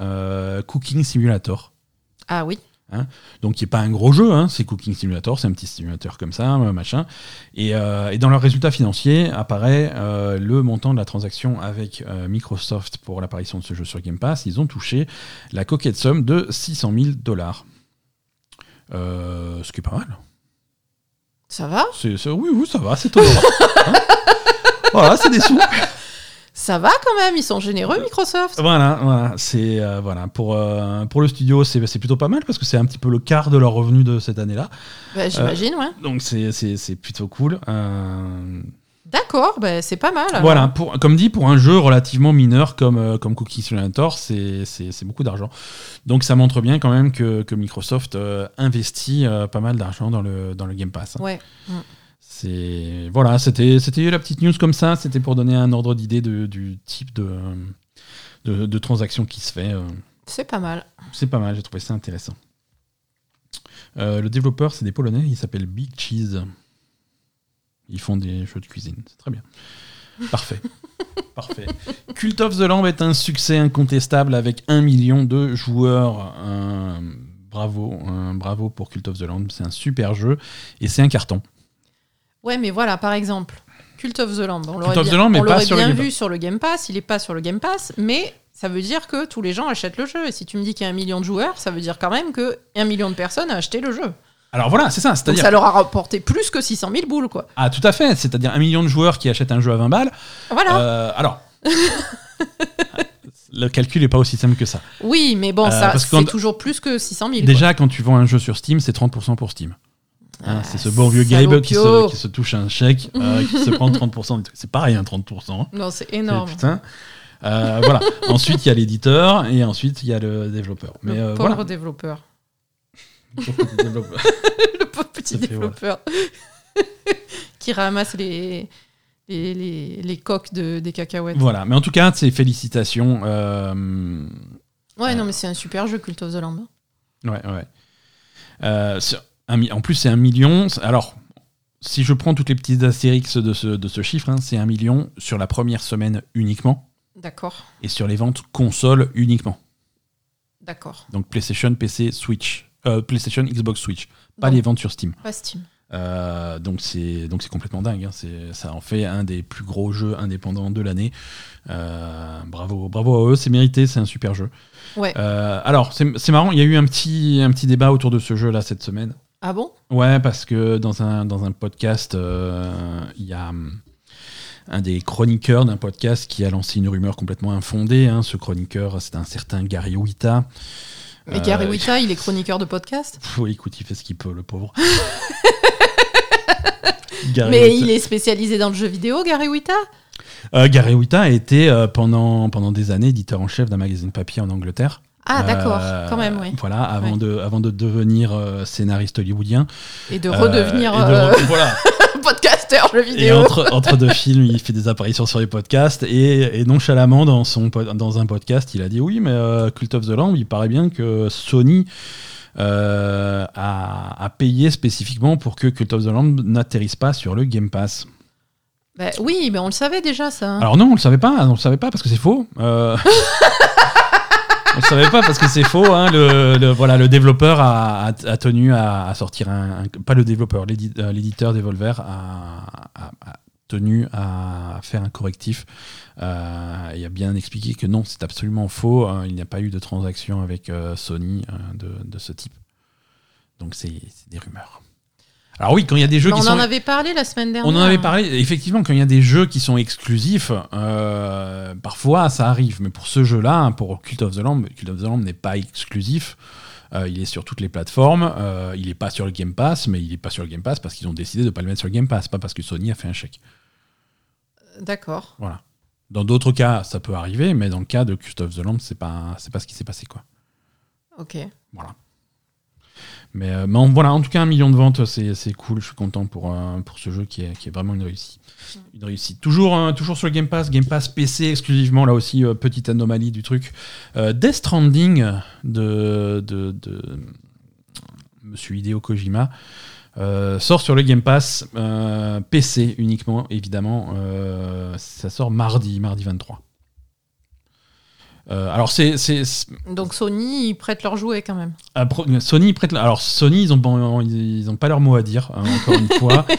Cooking Simulator. Ah oui. Donc, qui n'est pas un gros jeu, hein, c'est Cooking Simulator, c'est un petit simulateur comme ça, euh, machin. Et, euh, et dans leurs résultats financiers apparaît euh, le montant de la transaction avec euh, Microsoft pour l'apparition de ce jeu sur Game Pass. Ils ont touché la coquette somme de 600 000 dollars. Ce qui est pas mal. Ça va? Oui, oui, ça va, c'est tolérable. Hein? Voilà, c'est des sous. Ça va quand même, ils sont généreux, Microsoft. Voilà, voilà, c'est euh, voilà pour euh, pour le studio, c'est, plutôt pas mal parce que c'est un petit peu le quart de leur revenu de cette année-là. Bah, J'imagine, ouais. Donc c'est, plutôt cool. Euh, D'accord, bah, c'est pas mal. alors. Voilà, pour, comme dit, pour un jeu relativement mineur comme, euh, comme Cookie Simulator, c'est beaucoup d'argent. Donc ça montre bien quand même que, que Microsoft euh, investit euh, pas mal d'argent dans le, dans le Game Pass. hein. Ouais. C'est voilà, c'était c'était la petite news comme ça. C'était pour donner un ordre d'idée du type de, de, de transaction qui se fait. euh. C'est pas mal. C'est pas mal, j'ai trouvé ça intéressant. Euh, le développeur, c'est des Polonais, il s'appelle Big Cheese. Ils font des jeux de cuisine, c'est très bien. Parfait. Parfait. Cult of the Lamb est un succès incontestable avec un million de joueurs. Bravo, bravo pour Cult of the Lamb. C'est un super jeu et c'est un carton. Ouais, mais voilà, par exemple, Cult of the Lamb. On l'aurait bien, on pas l'aurait bien vu sur le Game Pass. Il est pas sur le Game Pass, mais ça veut dire que tous les gens achètent le jeu. Et si tu me dis qu'il y a un million de joueurs, ça veut dire quand même que un million de personnes a acheté le jeu. Alors voilà, c'est ça. Donc C'est-à-dire. ça leur a rapporté plus que 600 000 boules, quoi. Ah, tout à fait. C'est-à-dire un million de joueurs qui achètent un jeu à 20 balles. Voilà. Euh, alors. le calcul n'est pas aussi simple que ça. Oui, mais bon, Euh, ça, c'est toujours plus que 600 000. quoi. Déjà, quand tu vends un jeu sur Steam, c'est 30% pour Steam. Hein, Ah, c'est ce bon vieux Gabe qui se, qui se touche un chèque, euh, qui se prend 30%. du truc. C'est pas rien, 30%. hein. Non, c'est énorme. Putain. Euh, voilà. ensuite, il y a l'éditeur et ensuite, il y a le développeur. Mais le euh, pauvre voilà. développeur. Pauvre petit développeur. le pauvre petit fait, développeur. qui ramasse les, les, les, les coques de, des cacahuètes. voilà. Mais en tout cas, c'est félicitations. Ouais, non, mais c'est un super jeu, Cult of the Lamb. Ouais, ouais. Euh, sur un en plus, c'est un million. Alors, si je prends toutes les petites astérix de ce, de ce chiffre, hein, c'est un million sur la première semaine uniquement D'accord, et sur les ventes console uniquement. d'accord. Donc PlayStation, PC, Switch. Euh, PlayStation, Xbox, Switch. Pas Non. les ventes sur Steam. Pas Steam. Euh, donc c'est donc c'est complètement dingue. hein. C'est ça en fait un des plus gros jeux indépendants de l'année. Euh, bravo, bravo à eux, c'est mérité, c'est un super jeu. Ouais. Euh, alors c'est c'est marrant, il y a eu un petit un petit débat autour de ce jeu là cette semaine. Ah bon? Ouais, parce que dans un, dans un podcast, euh, il y a, un des chroniqueurs d'un podcast qui a lancé une rumeur complètement infondée. hein. Ce chroniqueur, c'est un certain Gary Wita. Mais Gary Euh, Wita, il est chroniqueur de podcast? Oui, écoute, il fait ce qu'il peut, le pauvre. Mais il est spécialisé dans le jeu vidéo, Gary Wita Euh, Gary Whitta a été euh, pendant, pendant des années éditeur en chef d'un magazine papier en Angleterre. Ah, d'accord, Euh, quand même, oui. Voilà, avant, Ouais. de, avant de devenir euh, scénariste hollywoodien. Et de Euh, redevenir et de voilà. podcasteur jeu Et vidéo. entre, entre deux films, il fait des apparitions sur les podcasts. Et, et nonchalamment, dans, son, dans un podcast, il a dit Oui, mais euh, Cult of the Lamb, il paraît bien que Sony euh, a, a payé spécifiquement pour que Cult of the Lamb n'atterrisse pas sur le Game Pass. Bah oui, mais on le savait déjà, ça. Alors non, on le savait pas, on le savait pas parce que c'est faux. Euh, on savait pas parce que c'est faux. hein. Le, voilà, le développeur a, tenu à, sortir un, pas le développeur, euh, l'éditeur Devolver a, tenu à faire un correctif euh, et a bien expliqué que non, c'est absolument faux. hein. il n'y a pas eu de transaction avec euh, Sony euh, de, ce type. Donc c'est des rumeurs. Alors oui, quand il y a des jeux Mais qui on sont en avait parlé la semaine dernière. on en avait parlé, effectivement, quand il y a des jeux qui sont exclusifs, euh, parfois ça arrive, mais pour ce jeu-là, hein, pour Cult of the Lamb, Cult of the Lamb n'est pas exclusif. Euh, il est sur toutes les plateformes, euh, il n'est pas sur le Game Pass, mais il n'est pas sur le Game Pass parce qu'ils ont décidé de ne pas le mettre sur le Game Pass, pas parce que Sony a fait un chèque. D'accord. Voilà. Dans d'autres cas, ça peut arriver, mais dans le cas de Cult of the Lamb, c'est pas, c'est pas ce qui s'est passé, quoi. Ok. Voilà. Mais, euh, mais en- voilà, en tout cas, un million de ventes, c'est cool. Je suis content pour, euh, pour ce jeu qui est, qui est vraiment une réussite. Une réussite. Toujours, euh, toujours sur le Game Pass, Game Pass PC exclusivement, là aussi, euh, petite anomalie du truc. Death Stranding de, de, de Monsieur Hideo Kojima euh, sort sur le Game Pass euh, PC uniquement, évidemment. Euh, ça sort mardi, mardi 23. Euh, alors c'est Donc Sony, ils prêtent leurs jouets quand même. ah, Sony ils prêtent. Alors Sony, ils ont pas- ils ont pas leur mot à dire. hein, encore une fois,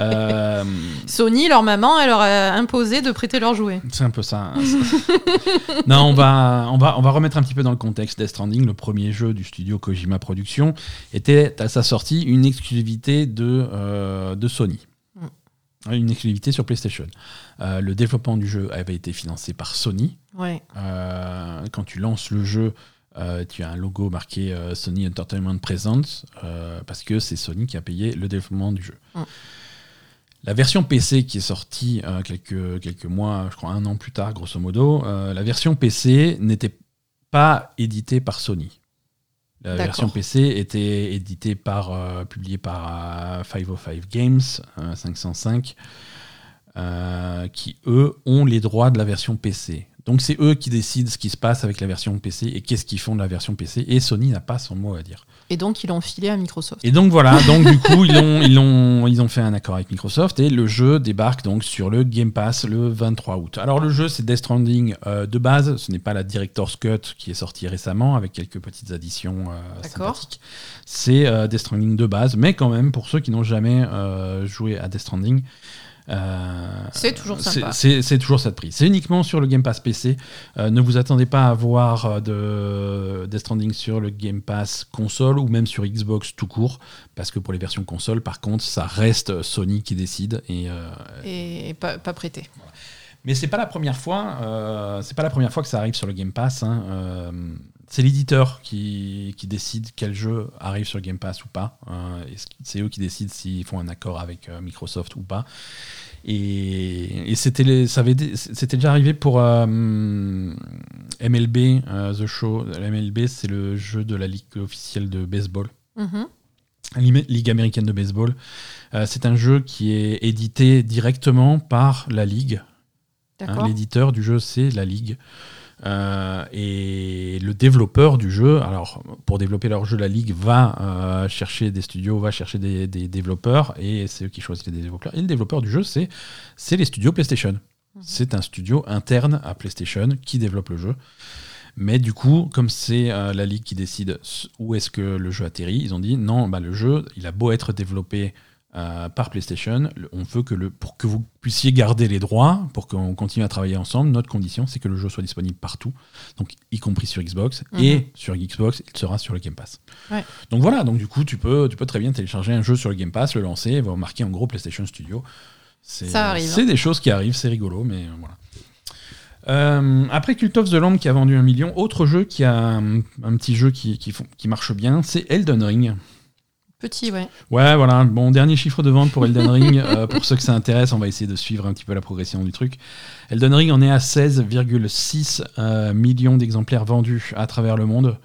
Euh, Sony, leur maman, elle leur a imposé de prêter leurs jouets. c'est un peu ça. hein. non, on va on va on va remettre un petit peu dans le contexte. Death Stranding, le premier jeu du studio Kojima Productions, était à sa sortie une exclusivité de euh, de Sony. Une exclusivité sur PlayStation. Euh, le développement du jeu avait été financé par Sony. Ouais. Euh, quand tu lances le jeu, euh, tu as un logo marqué Sony Entertainment Presents parce que c'est Sony qui a payé le développement du jeu. La version PC qui est sortie quelques, quelques mois, je crois un an plus tard, grosso modo, la version PC n'était pas éditée par Sony. La version PC était éditée par, euh, publiée par euh, 505 Games, euh, 505, euh, qui eux ont les droits de la version PC. Donc c'est eux qui décident ce qui se passe avec la version PC et qu'est-ce qu'ils font de la version PC. Et Sony n'a pas son mot à dire. Et donc, ils l'ont filé à Microsoft. Et donc voilà, donc du coup ils ont, ils, ont, ils ont fait un accord avec Microsoft et le jeu débarque donc sur le Game Pass le 23 août. Alors le jeu c'est Death Stranding euh, de base, ce n'est pas la Director's Cut qui est sortie récemment avec quelques petites additions euh, sympathiques. C'est euh, Death Stranding de base, mais quand même pour ceux qui n'ont jamais euh, joué à Death Stranding, C'est toujours sympa. C'est toujours ça de prix. C'est uniquement sur le Game Pass PC. Euh, ne vous attendez pas à voir euh, de Death Stranding sur le Game Pass console ou même sur Xbox tout court, parce que pour les versions console, par contre, ça reste Sony qui décide. Et, euh, Et pas, pas prêté. mais c'est pas la première fois. euh, c'est pas la première fois que ça arrive sur le Game Pass. hein. Euh, c'est l'éditeur qui, qui décide quel jeu arrive sur Game Pass ou pas. Euh, et c'est eux qui décident s'ils font un accord avec euh, Microsoft ou pas. Et, et c'était déjà arrivé pour euh, MLB euh, The Show. MLB, c'est le jeu de la ligue officielle de baseball. Mhm. Ligue américaine de baseball. C'est un jeu qui est édité directement par la ligue. Hein. L'éditeur du jeu, c'est la Ligue. Euh, et le développeur du jeu, alors pour développer leur jeu, la Ligue va euh, chercher des studios, va chercher des, des développeurs, et c'est eux qui choisissent les développeurs. Et le développeur du jeu, c'est c'est les studios PlayStation. C'est un studio interne à PlayStation qui développe le jeu. Mais du coup, comme c'est euh, la Ligue qui décide où est-ce que le jeu atterrit, ils ont dit non, bah, le jeu, il a beau être développé euh, par PlayStation, on veut que le, pour que vous puissiez garder les droits, pour qu'on continue à travailler ensemble, notre condition, c'est que le jeu soit disponible partout, donc y compris sur Xbox, Mhm. et sur Xbox, il sera sur le Game Pass. Ouais. Donc voilà, donc du coup, tu peux, tu peux très bien télécharger un jeu sur le Game Pass, le lancer, et va marquer en gros PlayStation Studio. C'est arrive. c'est des choses qui arrivent, c'est rigolo, mais voilà. Euh, après Cult of the Lamb qui a vendu un million, autre jeu qui a un, un petit jeu qui, qui marche bien, c'est Elden Ring. Petit, ouais. Ouais, voilà, bon, dernier chiffre de vente pour Elden Ring. Euh, pour ceux que ça intéresse, on va essayer de suivre un petit peu la progression du truc. Elden Ring en est à 16,6 euh, millions d'exemplaires vendus à travers le monde.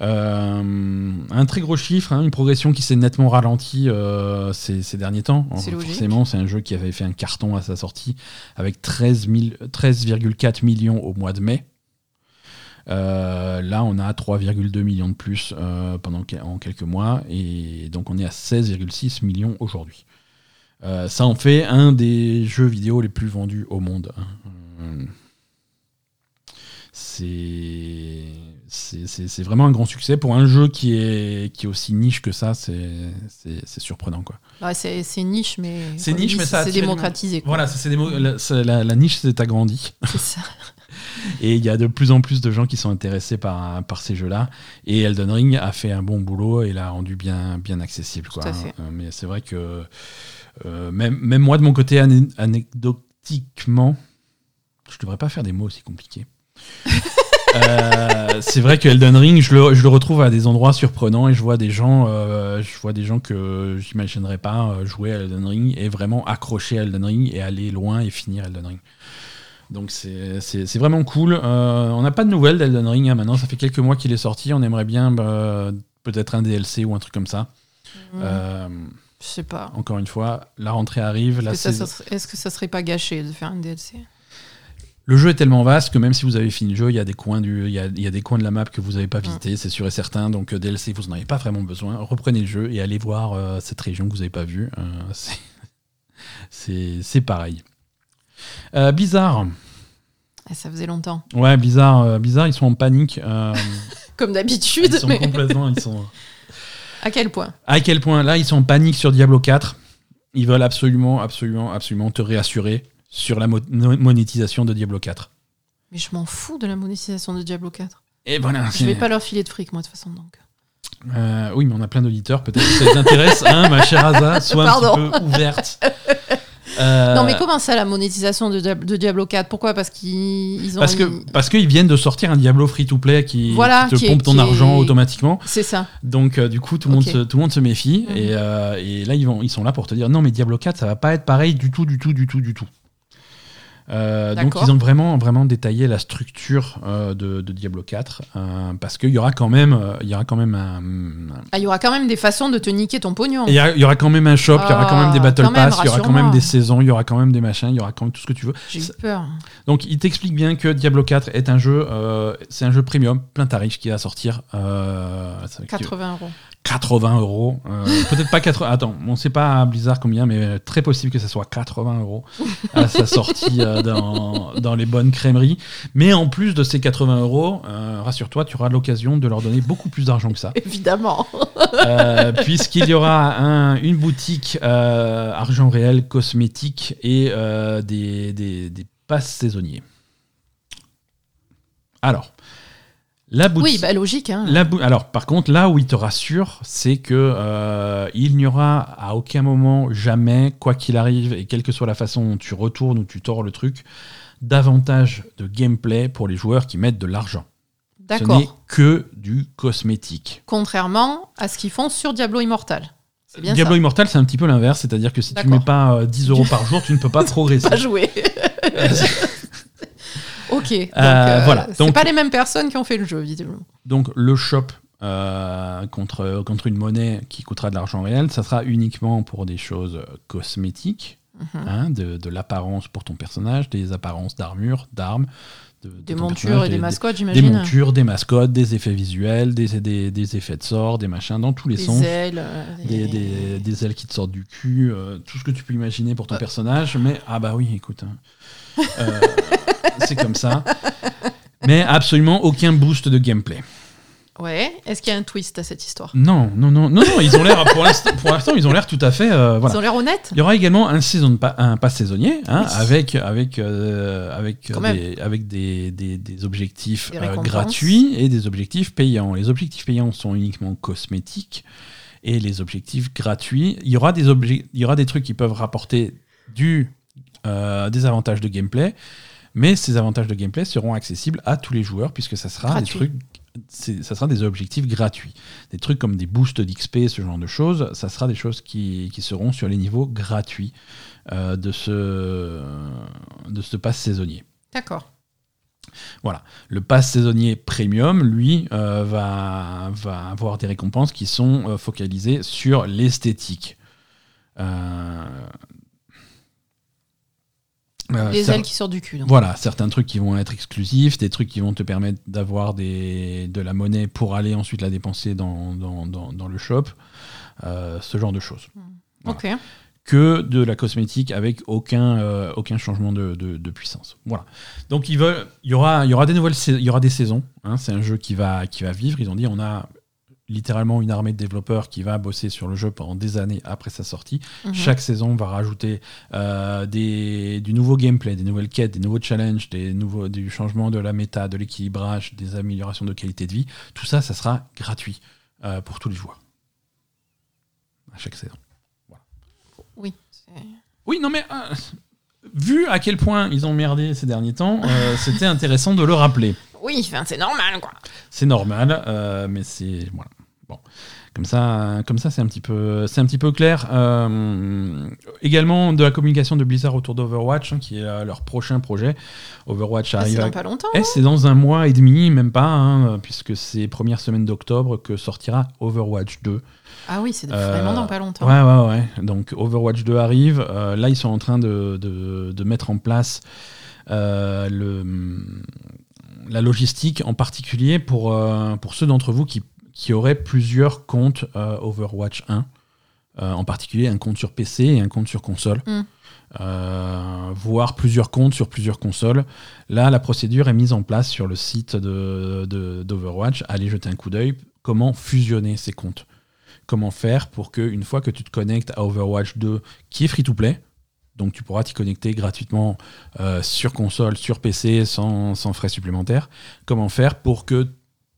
Euh, un très gros chiffre, hein, une progression qui s'est nettement ralentie euh, ces, ces derniers temps. C'est logique. Forcément, c'est un jeu qui avait fait un carton à sa sortie avec 13 000 13,4 millions au mois de mai. Euh, là, on a 3,2 millions de plus euh, pendant en quelques mois, et donc on est à 16,6 millions aujourd'hui. Euh, ça en fait un des jeux vidéo les plus vendus au monde. hein. C'est vraiment un grand succès pour un jeu qui est, qui est aussi niche que ça. C'est surprenant quoi. Ouais, c'est niche, mais. C'est niche, mais ça C'est démocratisé. quoi. Voilà, la, ça- la- la niche s'est agrandie. C'est ça. Et il y a de plus en plus de gens qui sont intéressés par, par ces jeux-là. Et Elden Ring a fait un bon boulot et l'a rendu bien, bien accessible. Quoi. Euh, Mais c'est vrai que euh, même, même moi, de mon côté, ane- anecdotiquement, je devrais pas faire des mots aussi compliqués. Euh, c'est vrai que Elden Ring, je le, je le retrouve à des endroits surprenants et je vois des gens, euh, je vois des gens que j'imaginerais pas euh, jouer à Elden Ring et vraiment accrocher à Elden Ring et aller loin et finir Elden Ring. Donc c'est- vraiment cool. Euh, on n'a pas de nouvelles d'Elden Ring hein, maintenant, ça fait quelques mois qu'il est sorti. On aimerait bien bah, peut-être un DLC ou un truc comme ça. Mhm. Je sais pas. encore une fois, la rentrée arrive. Est-ce que, saison- serait- que ça serait pas gâché de faire un DLC Le jeu est tellement vaste que même si vous avez fini le jeu, il y a des coins, du, il y a, il y a des coins de la map que vous n'avez pas visités, c'est sûr et certain. Donc euh, DLC, vous n'en avez pas vraiment besoin. Reprenez le jeu et allez voir euh, cette région que vous n'avez pas vue. Euh, c'est- pareil. Euh, Blizzard. Ah, Ça faisait longtemps. Ouais, Blizzard, euh, Blizzard, ils sont en panique. Comme d'habitude, ils sont mais complètement. Ils sont... à quel point? À quel point? Là, ils sont en panique sur Diablo 4. Ils veulent absolument, absolument, absolument te réassurer sur la mo- monétisation de Diablo 4. Mais je m'en fous de la monétisation de Diablo 4. Et voilà. Je vais pas leur filer de fric, moi, de toute façon. Donc. Euh, oui, mais on a plein d'auditeurs. Peut-être que ça les intéresse, hein, ma chère Asa. Sois un petit peu ouverte. Euh, Non, mais comment ça, la monétisation de, Diab- de Diablo 4 Pourquoi? Parce qu'ils ils ont. Parce que parce qu'ils viennent de sortir un Diablo free-to-play qui, Voilà, qui te qui est- pompe ton est- argent automatiquement. C'est ça. Donc euh, du coup tout le monde tout le monde se méfie Mhm. et, et là ils vont ils sont là pour te dire non mais Diablo 4 ça va pas être pareil du tout du tout du tout du tout. Euh, donc ils ont vraiment vraiment détaillé la structure euh, de, de Diablo 4 euh, parce qu'il y aura quand même il y aura quand même un, un- Ah, Il y aura quand même des façons de te niquer ton pognon. il y, aura quand même un shop, il y aura quand même des Ah, battle pass, il y aura quand même des saisons, il y aura quand même des machins, il y aura quand même tout ce que tu veux. J'ai eu peur. Donc il t'explique bien que Diablo 4 est un jeu, c'est un jeu premium, plein tarif qui va sortir. Euh, ça- 80 euros. 80 euros. Euh, Peut-être pas 80. Attends, on sait pas à Blizzard combien, mais très possible que ça soit 80 euros à sa sortie euh, dans, dans les bonnes crèmeries. Mais en plus de ces 80 euros, euh, rassure-toi, tu auras l'occasion de leur donner beaucoup plus d'argent que ça. Évidemment. Euh, puisqu'il y aura un- une boutique euh, argent réel, cosmétique et euh, des, des, des passes saisonniers. Alors, la. Oui, bah logique. Hein. La Alors, par contre, là où il te rassure, c'est que euh, il n'y aura à aucun moment, jamais, quoi qu'il arrive, et quelle que soit la façon dont tu retournes ou tu tords le truc, davantage de gameplay pour les joueurs qui mettent de l'argent. Ce n'est D'accord. que du cosmétique. Contrairement à ce qu'ils font sur Diablo Immortal. Bien Diablo ça. Immortal, c'est un petit peu l'inverse, c'est-à-dire que si tu D'accord. mets pas euh, 10 euros par jour, tu ne peux pas progresser. Pas jouer. ok. Donc, Euh, voilà. Donc- pas les mêmes personnes qui ont fait le jeu, visiblement. Donc le shop euh, contre, contre une monnaie qui coûtera de l'argent réel, ça sera uniquement pour des choses cosmétiques, Mhm. hein, de, de l'apparence pour ton personnage, des apparences d'armure, d'armes, de, de Des montures et des des- mascottes, Des j'imagine. montures, des mascottes, des effets visuels, des, des, des effets de sort, des machins dans tous les Des sens. ailes. euh, Des, des- des ailes qui te sortent du cul, euh, tout ce que tu peux imaginer pour ton Euh. personnage. Mais ah bah oui, écoute, hein. Euh, c'est comme ça. Mais absolument aucun boost de gameplay. Ouais. Est-ce qu'il y a un twist à cette histoire? Non, non, non, non, non, ils ont l'air, pour l'instant, ils ont l'air tout à fait. euh, voilà. Ils ont l'air honnêtes? Il y aura également un, saison pa- un pass saisonnier hein, Oui. avec, avec, euh, avec, des, avec des, des- des objectifs euh, gratuits et des objectifs payants. Les objectifs payants sont uniquement cosmétiques et les objectifs gratuits, il y aura des, obje- il y aura des trucs qui peuvent rapporter du, euh, des avantages de gameplay, mais ces avantages de gameplay seront accessibles à tous les joueurs puisque ça sera Gratuit. des trucs. Ça sera des objectifs gratuits. Des trucs comme des boosts d'XP, ce genre de choses, ça sera des choses qui, qui seront sur les niveaux gratuits euh, de, ce, de ce pass saisonnier. D'accord. Voilà. Le pass saisonnier premium, lui, euh, va, va avoir des récompenses qui sont euh, focalisées sur l'esthétique. Euh, Les ailes qui sortent du cul. donc. Voilà, certains trucs qui vont être exclusifs, des trucs qui vont te permettre d'avoir de la monnaie pour aller ensuite la dépenser dans, dans, dans- dans le shop, euh, ce genre de choses. Ok. Que de la cosmétique avec aucun, euh, aucun changement de, de- de puissance. Voilà. Donc ils veulent, il y aura, il y aura des nouvelles, il y aura des saisons. hein, c'est un jeu qui va, qui va vivre. Ils ont dit, on a littéralement une armée de développeurs qui va bosser sur le jeu pendant des années après sa sortie. Mhm. Chaque saison va rajouter euh, des, du nouveau gameplay, des nouvelles quêtes, des nouveaux challenges, des nouveaux, du changement de la méta, de l'équilibrage, des améliorations de qualité de vie. Tout ça, ça sera gratuit euh, pour tous les joueurs. À chaque saison. Oui. Oui, non mais euh, vu à quel point ils ont merdé ces derniers temps, c'était intéressant de le rappeler. Oui, c'est normal, quoi. C'est normal, mais c'est voilà. Bon, comme ça, comme ça, c'est un petit peu, c'est un petit peu clair. Euh, également de la communication de Blizzard autour d'Overwatch, hein, qui est euh, leur prochain projet. Overwatch Ah, C'est arrive. dans à- pas longtemps. Eh, c'est dans un mois et demi, même pas, hein, puisque c'est première semaine d'octobre que sortira Overwatch 2. Ah oui, c'est Euh, vraiment dans pas longtemps. Ouais, ouais, ouais. Donc Overwatch 2 arrive. Là, ils sont en train de, de- de mettre en place le, la logistique, en particulier pour, euh, pour ceux d'entre vous qui, qui auraient plusieurs comptes euh, Overwatch 1. Euh, en particulier un compte sur PC et un compte sur console. Mm. Euh, voire plusieurs comptes sur plusieurs consoles. Là, la procédure est mise en place sur le site de- de- d'Overwatch. Allez jeter un coup d'œil. Comment fusionner ces comptes? Comment faire pour que une fois que tu te connectes à Overwatch 2 qui est free to play donc tu pourras t'y connecter gratuitement euh, sur console, sur PC sans, sans frais supplémentaires. Comment faire pour que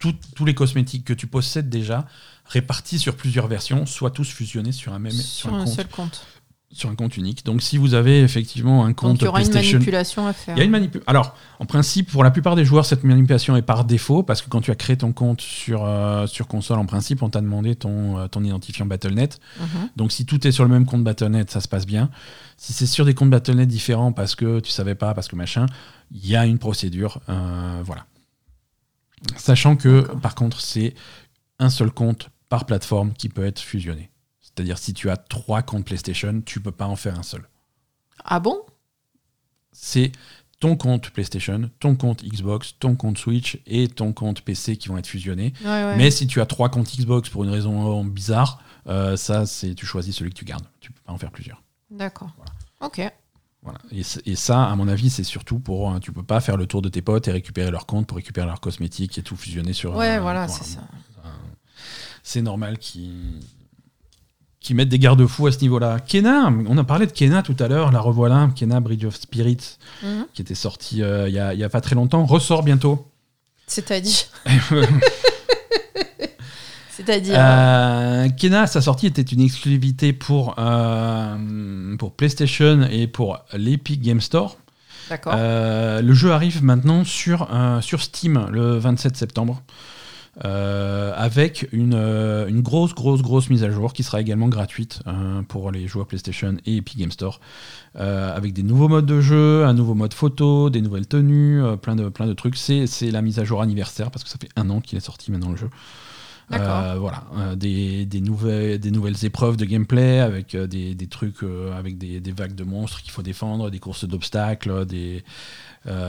tout- tous les cosmétiques que tu possèdes déjà répartis sur plusieurs versions soient tous fusionnés sur un même sur sur un, un compte, seul compte. sur un compte unique. Donc si vous avez effectivement un compte Donc il y aura une manipulation à faire. il y a une manipulation. Alors, en principe, pour la plupart des joueurs, cette manipulation est par défaut parce que quand tu as créé ton compte sur, euh, sur console, en principe, on t'a demandé ton, euh, ton identifiant BattleNet. Mhm. Donc, si tout est sur le même compte BattleNet, ça se passe bien. Si c'est sur des comptes BattleNet différents parce que tu savais pas, parce que machin, il y a une procédure. euh, voilà. Sachant que, par contre, c'est un seul compte par plateforme qui peut être fusionné. C'est-à-dire, si tu as trois comptes PlayStation, tu peux pas en faire un seul Ah bon? C'est ton compte PlayStation, ton compte Xbox, ton compte Switch et ton compte PC qui vont être fusionnés. Ouais, ouais. Mais si tu as trois comptes Xbox pour une raison bizarre, euh, ça, c'est tu choisis celui que tu gardes. Tu peux pas en faire plusieurs. D'accord. Ok. Voilà. Et, ça, à mon avis, c'est surtout pour. euh, tu peux pas faire le tour de tes potes et récupérer leur compte pour récupérer leurs cosmétiques et tout fusionner sur. Ouais, voilà, c'est ça. C'est normal qu'ils qui mettent des garde-fous à ce niveau-là. Kena, on a parlé de Kena tout à l'heure, la revoilà, Kena Bridge of Spirits, Mhm. qui était sorti euh, il y, a, il y a pas très longtemps, ressort bientôt. C'est-à-dire. C'est-à-dire. Euh, Kena, sa sortie était une exclusivité pour, euh, pour PlayStation et pour l'Epic Game Store. D'accord. Euh, le jeu arrive maintenant sur, sur Steam le 27 septembre. avec une, une grosse, grosse, grosse mise à jour qui sera également gratuite pour les joueurs PlayStation et Epic Game Store. Avec des nouveaux modes de jeu, un nouveau mode photo, des nouvelles tenues, plein, de, plein de trucs. C'est c'est la mise à jour anniversaire parce que ça fait un an qu'il est sorti maintenant le jeu. Euh, voilà, euh, des, nouvelles, épreuves de gameplay avec euh, des, trucs, avec des, vagues de monstres qu'il faut défendre, des courses d'obstacles, des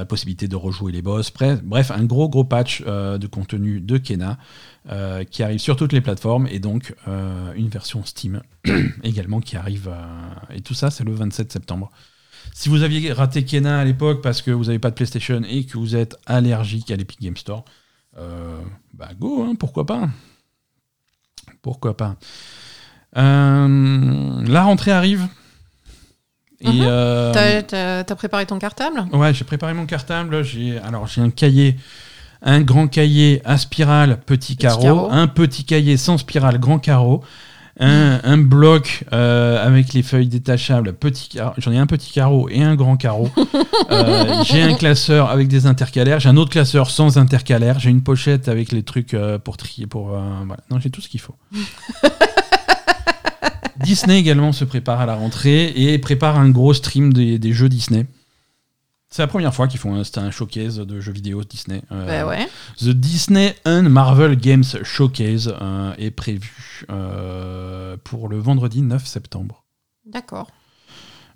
possibilités de rejouer les boss. Bref, un gros gros patch de contenu de Kena qui arrive sur toutes les plateformes et donc une version Steam également qui arrive. et tout ça, c'est le 27 septembre. Si vous aviez raté Kena à l'époque parce que vous n'avez pas de PlayStation et que vous êtes allergique à l'Epic Game Store, bah go, hein, pourquoi pas? Pourquoi pas Euh, La rentrée arrive. Et Mhm. euh, T'as- préparé ton cartable? Ouais, j'ai préparé mon cartable. J'ai alors j'ai un cahier, un grand cahier à spirale petit carreau, carreau. un petit cahier sans spirale grand carreau, un, un bloc euh, avec les feuilles détachables, petit j'en ai un petit carreau et un grand carreau. Euh, j'ai un classeur avec des intercalaires, j'ai un autre classeur sans intercalaire, j'ai une pochette avec les trucs euh, pour trier, pour euh, voilà. Non, j'ai tout ce qu'il faut. Disney également se prépare à la rentrée et prépare un gros stream des, des jeux Disney. C'est la première fois qu'ils font un, un showcase de jeux vidéo Disney. Euh, Bah ouais. The Disney and Marvel Games Showcase euh, est prévu euh, pour le vendredi 9 septembre. D'accord.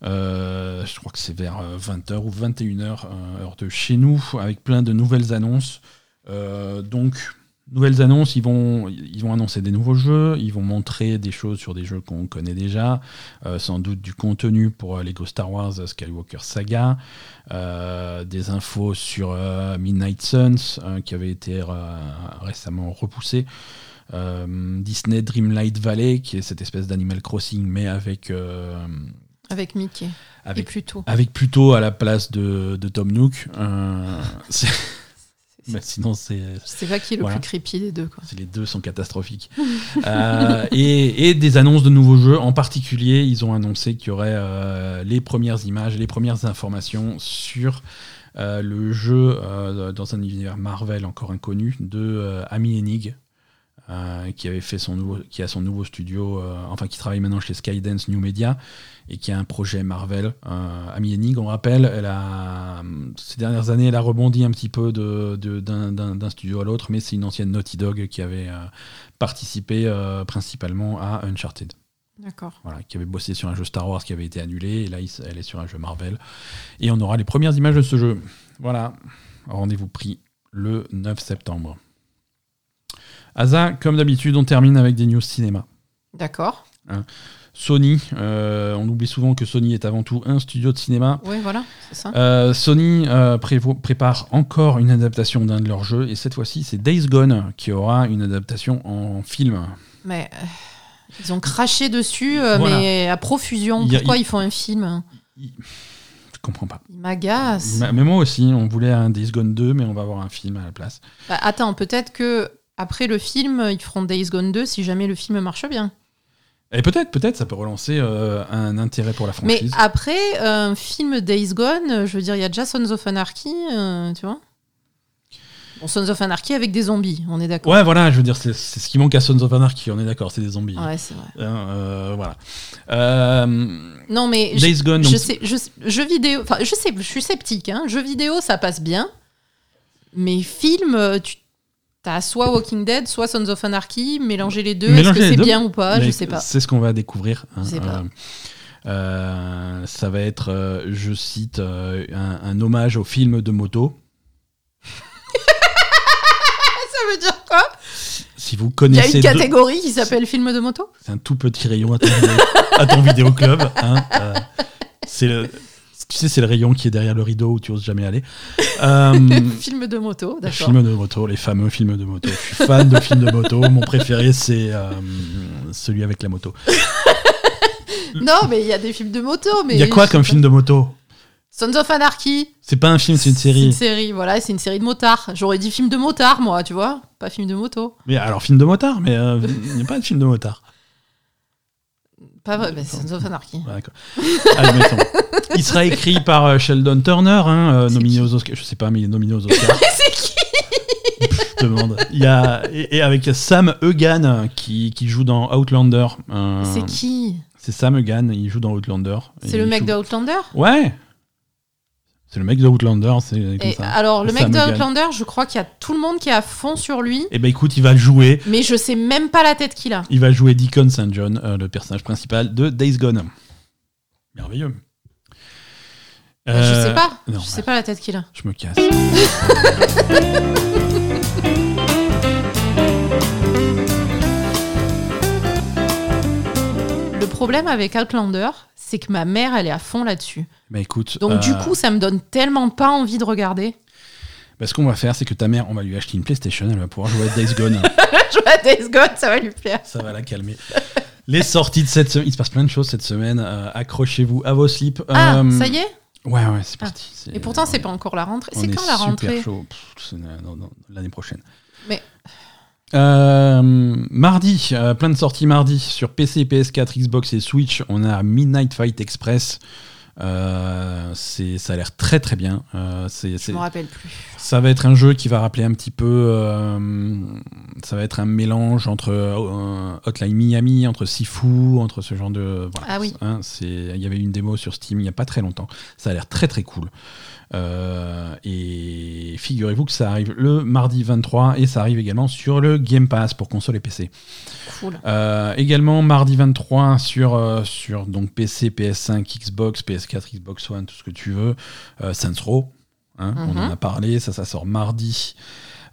Je crois que c'est vers 20h ou 21h, euh, heure de chez nous, avec plein de nouvelles annonces. Donc, nouvelles annonces, ils vont, ils vont annoncer des nouveaux jeux, ils vont montrer des choses sur des jeux qu'on connaît déjà, euh, sans doute du contenu pour euh, Lego Star Wars Skywalker Saga, euh, des infos sur euh, Midnight Suns, euh, qui avait été euh, récemment repoussé. Euh, Disney Dreamlight Valley, qui est cette espèce d'Animal Crossing, mais avec, euh, Avec Mickey. Et avec plutôt. avec plutôt à la place de, de Tom Nook. Euh, mais sinon, c'est Je sais pas qui est le Voilà. plus creepy des deux. Quoi. les deux sont catastrophiques. Euh, et, et des annonces de nouveaux jeux. En particulier, ils ont annoncé qu'il y aurait euh, les premières images, les premières informations sur euh, le jeu dans un univers Marvel encore inconnu de Amy Hennig. Euh, qui avait fait son nouveau, qui a son nouveau studio, euh, enfin qui travaille maintenant chez Skydance New Media et qui a un projet Marvel. Euh, Amy Hennig, on rappelle, elle a ces dernières années, elle a rebondi un petit peu de- de- d'un studio à l'autre, mais c'est une ancienne Naughty Dog qui avait euh, participé euh, principalement à Uncharted. D'accord. Voilà, qui avait bossé sur un jeu Star Wars qui avait été annulé, et là il elle est sur un jeu Marvel. Et on aura les premières images de ce jeu. Voilà, rendez-vous pris le 9 septembre. Asa, comme d'habitude, on termine avec des news cinéma. D'accord. Sony, euh, on oublie souvent que Sony est avant tout un studio de cinéma. Oui, voilà, c'est ça. Euh, Sony euh, prépare encore une adaptation d'un de leurs jeux, et cette fois-ci c'est Days Gone qui aura une adaptation en film. Mais ils ont craché dessus, Voilà. mais à profusion. Il a- Pourquoi il- ils font un film Je comprends pas. Ils m'agacent. Mais mais moi aussi, on voulait un Days Gone 2, mais on va avoir un film à la place. Bah, attends, peut-être que après le film, ils feront Days Gone 2 si jamais le film marche bien. Et peut-être, peut-être, ça peut relancer euh, un intérêt pour la Mais franchise. après, un film Days Gone, euh, je veux dire, il y a déjà Sons of Anarchy, euh, tu vois Bon, Sons of Anarchy avec des zombies, on est d'accord. Ouais, voilà, je veux dire, c'est ce qui manque à Sons of Anarchy, on est d'accord, c'est des zombies. Ouais, c'est vrai. Euh, voilà. Euh, Non, mais je, Days Gone, je donc- sais, je, jeux vidéo, enfin, je sais, je suis sceptique. Hein, jeux vidéo, ça passe bien. Mais film, euh, tu as soit Walking Dead, soit Sons of Anarchy, mélanger les deux, est-ce que c'est bien ou pas Je sais pas. C'est ce qu'on va découvrir. hein. Je sais pas. Euh, euh, ça va être, euh, je cite, euh, un, un hommage au film de moto. Ça veut dire quoi? Si vous Il y a connaissez une deux- catégorie qui s'appelle film de moto? c'est un tout petit rayon à ton, vidéo, à ton vidéoclub. hein, c'est le, tu sais, c'est le rayon qui est derrière le rideau où tu oses jamais aller. Euh, Film de moto, d'accord. Films de moto, les fameux films de moto. Je suis fan de films de moto. Mon préféré, c'est euh, celui avec la moto. Non, mais il y a des films de moto. Mais Il y a quoi comme film de moto? Sons of Anarchy. C'est pas un film, c'est une C'est une série. série, voilà, c'est une série de motards. J'aurais dit film de motard, moi, tu vois, pas film de moto. Mais alors, film de motard, mais euh, il n'y a pas de film de motard. Pas vrai, bah, Sons of Anarchy. Ouais, D'accord. Admettons. Il sera écrit par euh, Sheldon Turner, hein, euh, nominé aux Oscars. Je sais pas, mais il est nominé aux Oscars. c'est qui je demande. Il y a, et, et avec Sam Egan qui, qui joue dans Outlander. euh, C'est qui C'est Sam Egan, il joue dans Outlander. Et C'est le il mec joue- de Outlander? Ouais C'est le mec de Outlander, c'est comme Et ça. alors, le mec de. Outlander, je crois qu'il y a tout le monde qui est à fond sur lui, Eh ben écoute, il va jouer. mais je sais même pas la tête qu'il a. Il va jouer Deacon St. John, euh, le personnage principal de Days Gone. Merveilleux. je Euh, sais pas. non, je sais pas la tête qu'il a. Je me casse. Le problème avec Outlander, c'est que ma mère, elle est à fond là-dessus. Bah écoute, Donc, euh, du coup, ça me donne tellement pas envie de regarder. bah, ce qu'on va faire, c'est que ta mère, on va lui acheter une PlayStation, elle va pouvoir jouer à Days Gone. Je vois Days Gone, ça va lui plaire. Ça va la calmer. Les sorties de cette semaine, il se passe plein de choses cette semaine. euh, Accrochez-vous à vos slips. Ah, Euh, ça y est Ouais, ouais, c'est Ah. parti. C'est- Et pourtant, c'est pas encore la rentrée. est- C'est quand la super rentrée chaud. C'est, euh, non, non, L'année prochaine. Mais Euh, mardi, euh, plein de sorties mardi sur PC, PS4, Xbox et Switch. On a Midnight Fight Express. Euh, c'est, ça a l'air très très bien. C'est, Je c'est- me rappelle plus. ça va être un jeu qui va rappeler un petit peu. ça va être un mélange entre Hotline Miami, entre Sifu, entre ce genre de. voilà. Ah oui. Hein, il y avait une démo sur Steam il n'y a pas très longtemps. Ça a l'air très très cool. Euh, et figurez-vous que ça arrive le mardi 23 et ça arrive également sur le Game Pass pour console et PC. Cool. Euh, également mardi 23 sur, euh, sur donc PC, PS5, Xbox, PS4, Xbox One, tout ce que tu veux. Saints Row, hein, on Mhm. en a parlé, ça, ça sort mardi.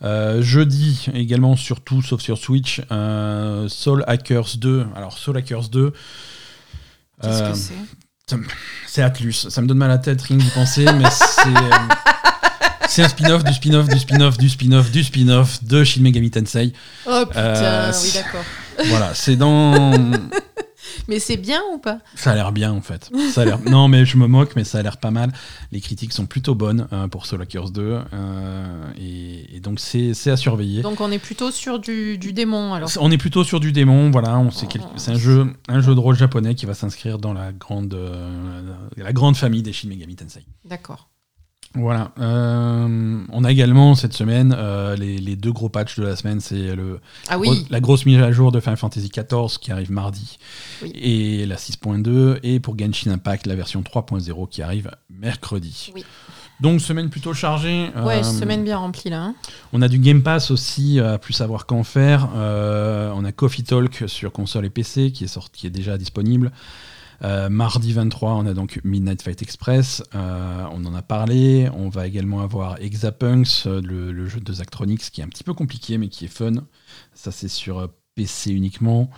Euh, jeudi également surtout, sauf sur Switch, euh, Soul Hackers 2. Alors Soul Hackers 2, Qu'est-ce euh, c'est Atlus. Ça me donne mal à la tête rien d'y penser, mais c'est euh, c'est un spin-off du spin-off du spin-off du spin-off du spin-off de Shin Megami Tensei. Oh putain, Euh, oui d'accord. Voilà, c'est dans Mais c'est bien ou pas? Ça a l'air bien en fait. Ça a l'air... Non mais je me moque, mais ça a l'air pas mal. Les critiques sont plutôt bonnes euh, pour Soul Hackers 2. euh, et, et donc c'est, c'est à surveiller. Donc on est plutôt sur du, du démon alors. On est plutôt sur du démon, voilà. On sait quel- C'est un jeu, un jeu de rôle japonais qui va s'inscrire dans la grande, euh, la grande famille des Shin Megami Tensei. D'accord. Voilà. Euh, on a également cette semaine euh, les, les deux gros patchs de la semaine. C'est le, Ah oui, la grosse mise à jour de Final Fantasy XIV qui arrive mardi Oui. et la 6.2 et pour Genshin Impact la version 3.0 qui arrive mercredi. Oui. Donc semaine plutôt chargée. ouais, Euh, semaine bien remplie là. hein. On a du Game Pass aussi, à plus savoir qu'en faire. On a Coffee Talk sur console et PC qui est, sorti, qui est déjà disponible. Euh, mardi 23, on a donc Midnight Fight Express. Euh, on en a parlé. On va également avoir Exapunks, euh, le, jeu de Zachtronics, qui est un petit peu compliqué mais qui est fun. Ça, c'est sur PC uniquement.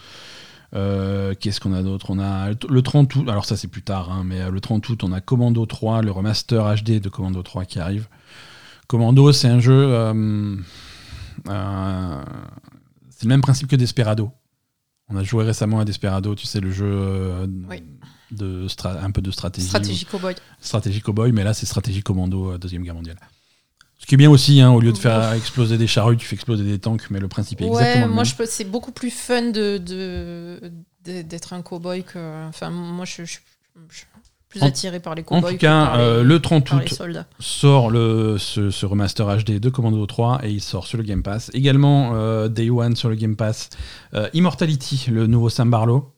Qu'est-ce qu'on a d'autre? On a le 30 août, alors ça c'est plus tard, hein, mais le 30 août, on a Commando 3, le remaster HD de Commando 3 qui arrive. Commando, c'est un jeu. c'est le même principe que Desperado. On a joué récemment à Desperado, tu sais, le jeu euh, Oui. de un peu de stratégie. Stratégie cowboy. Stratégie cowboy, mais là c'est stratégie commando euh, Deuxième Guerre mondiale. Ce qui est bien aussi, hein, au lieu de faire exploser des charrues, tu fais exploser des tanks, mais le principe est Ouais, exactement le moi même. C'est beaucoup plus fun de d'être un cowboy que. Enfin, moi je, je- je suis plus En- attiré par les En cowboys tout que cas, par les, euh, le 30 par les août sort le, ce, ce remaster HD de Commando 3 et il sort sur le Game Pass. Également, euh, Day One sur le Game Pass, euh, Immortality, le nouveau Sam Barlow.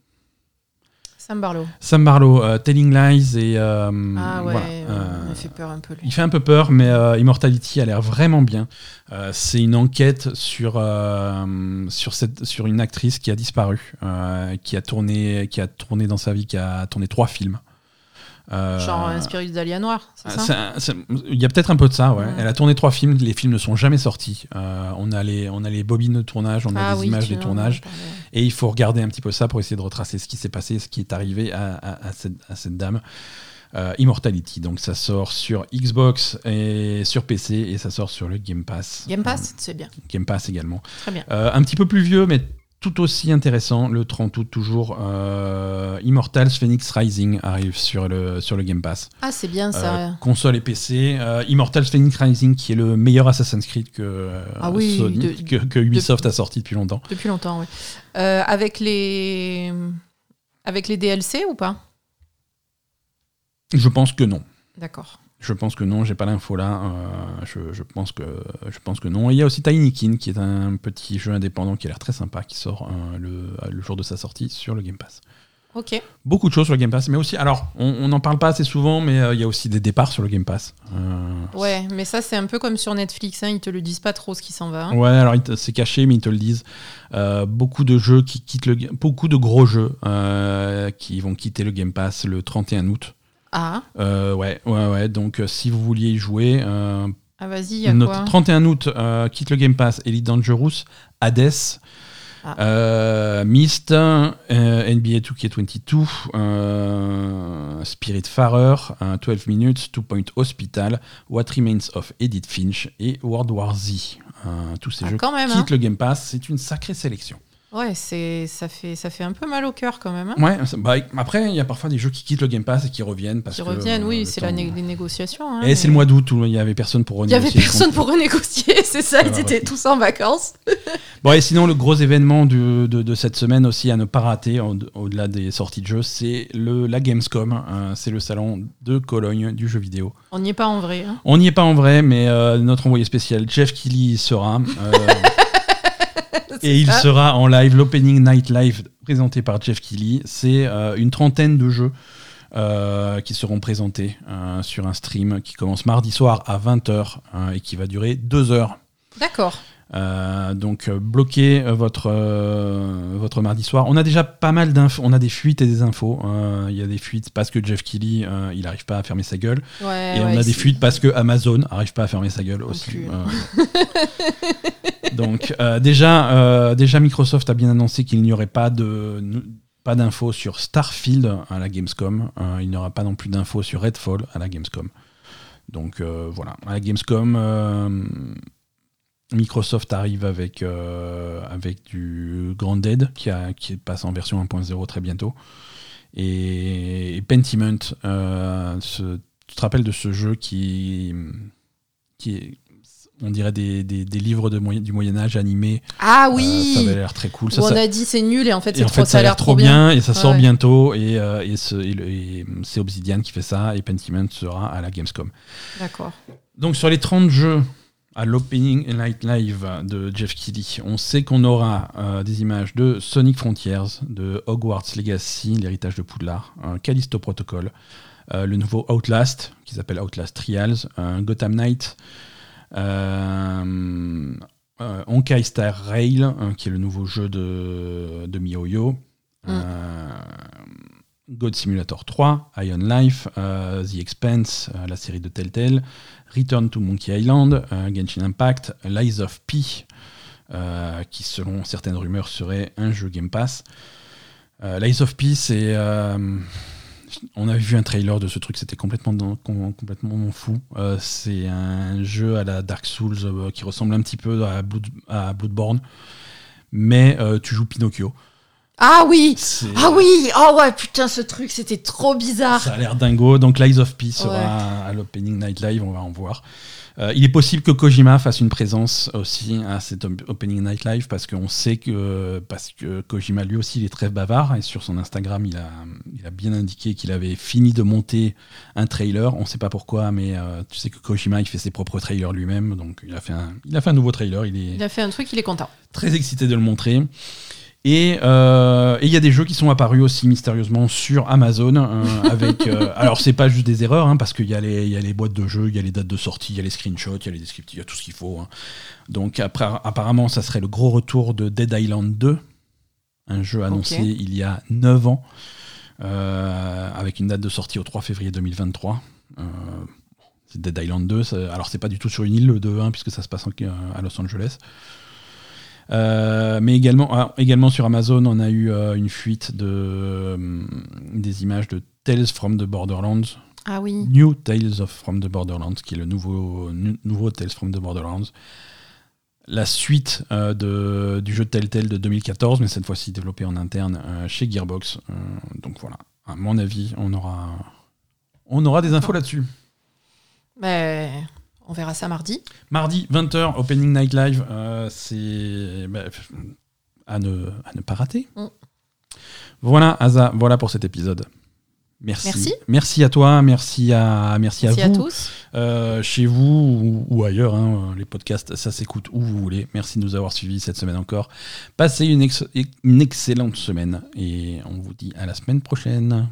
Sam Barlow. Sam Barlow, euh, Telling Lies et. euh, Ah ouais, voilà, euh, il fait peur un peu lui. Il fait un peu peur, mais euh, Immortality a l'air vraiment bien. Euh, c'est une enquête sur, euh, sur, cette, sur une actrice qui a disparu, euh, qui, a tourné, qui a tourné dans sa vie, qui a tourné trois films. Euh, Genre inspiré d'Alia Noir, c'est ça un- c'est- Il y a peut-être un peu de ça, ouais. Ouais. Elle a tourné trois films, les films ne sont jamais sortis. Euh, on, a les, on a les bobines de tournage, on a Ah des oui, images des tournages, et il faut regarder un petit peu ça pour essayer de retracer ce qui s'est passé, ce qui est arrivé à, à- à cette, à cette dame. Euh, Immortality, donc ça sort sur Xbox et sur PC, et ça sort sur le Game Pass. Game Pass, c'est bien. Euh, Game Pass également. Très bien. Euh, un petit peu plus vieux, mais tout aussi intéressant, le 30 août toujours, euh, Immortals Phoenix Rising arrive sur le, sur le Game Pass. Ah, c'est bien ça. Euh, console et PC. Euh, Immortals Phoenix Rising, qui est le meilleur Assassin's Creed que, Ah oui, Sony- de- que, que Ubisoft a sorti depuis longtemps. Depuis longtemps, oui. Avec les avec les DLC ou pas? Je pense que non. D'accord. Je pense que non, j'ai pas l'info là. Euh, je, je pense que, je pense que non. Et il y a aussi Tiny Kin, qui est un petit jeu indépendant qui a l'air très sympa, qui sort euh, le, le jour de sa sortie sur le Game Pass. Ok. Beaucoup de choses sur le Game Pass, mais aussi, alors, on n'en parle pas assez souvent, mais euh, il y a aussi des départs sur le Game Pass. Euh, Ouais, mais ça c'est un peu comme sur Netflix, hein, ils te le disent pas trop ce qui s'en va. hein. Ouais, alors c'est caché, mais ils te le disent. Euh, beaucoup de jeux qui quittent le, beaucoup de gros jeux euh, qui vont quitter le Game Pass le 31 août. Ah, Euh, ouais, ouais, ouais. Donc, euh, si vous vouliez y jouer, euh, ah vas-y, quoi 31 août, quitte le Game Pass, Elite Dangerous, Hades, Ah. Myst, NBA 2K22, euh, Spiritfarer, euh, 12 Minutes, Two Point Hospital, What Remains of Edith Finch et World War Z. Tous ces Ah, jeux même, quittent hein. le Game Pass, c'est une sacrée sélection. Ouais, c'est ça fait ça fait un peu mal au cœur quand même. hein. Ouais, bah, après, il y a parfois des jeux qui quittent le Game Pass et qui reviennent. Parce Qui que, reviennent, euh, oui, le c'est la temps- né- les négociations. hein, Et c'est le mois d'août où il y avait personne pour Il y renégocier. avait personne pour renégocier, c'est ça, ils étaient tous en vacances. Bon, et sinon, le gros événement du- de, de cette semaine aussi à ne pas rater, au- au-delà des sorties de jeux, c'est le, la Gamescom. hein, c'est le salon de Cologne du jeu vidéo. On n'y est pas en vrai. On n'y est pas en vrai, mais euh, notre envoyé spécial, Jeff Kelly, sera. euh, et il ça. sera en live, l'Opening Night Live présenté par Jeff Kelly. C'est euh, une trentaine de jeux euh, qui seront présentés euh, sur un stream qui commence mardi soir à 20h et qui va durer 2 heures. D'accord. Euh, donc bloquez votre, votre mardi soir. On a déjà pas mal d'infos, on a des fuites et des infos. Il y a des fuites parce que Jeff Kelly, euh, il n'arrive pas à fermer sa gueule. Ouais, Et on a des fuites parce que Amazon n'arrive pas à fermer sa gueule aussi. donc euh, déjà, euh, déjà Microsoft a bien annoncé qu'il n'y aurait pas d'infos sur Starfield à la Gamescom. Euh, il n'y aura pas non plus d'infos sur Redfall à la Gamescom. Donc voilà, à la Gamescom, Microsoft arrive avec, du Grand Dead qui, a, passe en version 1.0 très bientôt. Et, Pentiment, tu te rappelles de ce jeu qui est, on dirait des, des- des livres de moyen- du Moyen-Âge animés. Ah Euh, oui ça avait l'air très cool. Ça, Où ça- On a dit c'est nul et en fait, c'est trop, fait, ça a l'air trop bien, et ça sort Ouais. bientôt. Et, euh, et ce- et c'est Obsidian qui fait ça, et Pentiment sera à la Gamescom. D'accord. Donc sur les 30 jeux à l'Opening Night Live de Jeff Keighley, on sait qu'on aura euh, des images de Sonic Frontiers, de Hogwarts Legacy, l'héritage de Poudlard, un Callisto Protocol, euh, le nouveau Outlast, qui s'appelle Outlast Trials, un Gotham Knight, euh, euh, Honkai Star Rail, euh, qui est le nouveau jeu de, de MiHoYo, Mm. euh, God Simulator 3, Iron Life, euh, The Expanse, euh, la série de Telltale, Return to Monkey Island, euh, Genshin Impact, Lies of P, qui selon certaines rumeurs serait un jeu Game Pass. Lies of P, c'est. On avait vu un trailer de ce truc, c'était complètement, dans- complètement fou. Euh, c'est un jeu à la Dark Souls euh, qui ressemble un petit peu à, Blood- à Bloodborne, mais euh, tu joues Pinocchio. Ah oui Ah oui Oh ouais, putain, ce truc, c'était trop bizarre. Ça a l'air dingo. Donc Lies of P sera à l'Opening Night Live, on va en voir. Euh, il est possible que Kojima fasse une présence aussi à cet op- Opening Night Live parce qu'on sait que parce que Kojima lui aussi il est très bavard et sur son Instagram il a, il a bien indiqué qu'il avait fini de monter un trailer. On ne sait pas pourquoi, mais euh, tu sais que Kojima il fait ses propres trailers lui-même, donc il a fait un, il a fait un nouveau trailer. Il est Il a fait un truc, il est content. très excité de le montrer. Et euh, et il y a des jeux qui sont apparus aussi mystérieusement sur Amazon. euh, avec, euh, alors, c'est pas juste des erreurs, hein, parce qu'il y, a les- il y a les boîtes de jeux, il y a les dates de sortie, il y a les screenshots, il y a les descriptifs, il y a tout ce qu'il faut. hein. Donc, après, apparemment, ça serait le gros retour de Dead Island 2, un jeu annoncé il y a 9 ans, euh, avec une date de sortie au 3 février 2023. Euh, c'est Dead Island 2. ça- alors, c'est pas du tout sur une île, le 2 1, puisque ça se passe en- à Los Angeles. Euh, mais également, ah, également sur Amazon, on a eu euh, une fuite de, euh, des images de Tales from the Borderlands. Ah oui. New Tales of from the Borderlands, qui est le nouveau, nu- nouveau Tales from the Borderlands. La suite de, du jeu Telltale de 2014, mais cette fois-ci développé en interne chez Gearbox. Donc voilà, à mon avis, on aura, on aura des infos là-dessus. Ben, on verra ça mardi. Mardi, 20h, Opening Night Live, euh, c'est bah, à, ne, à ne pas rater. Mm. Voilà, Asa, voilà pour cet épisode. Merci. Merci. Merci à toi, merci à, merci Merci à à vous. tous. Euh, chez vous ou, ou ailleurs, hein, les podcasts, ça s'écoute où vous voulez. Merci de nous avoir suivis cette semaine encore. Passez une, ex- une excellente semaine et on vous dit à la semaine prochaine.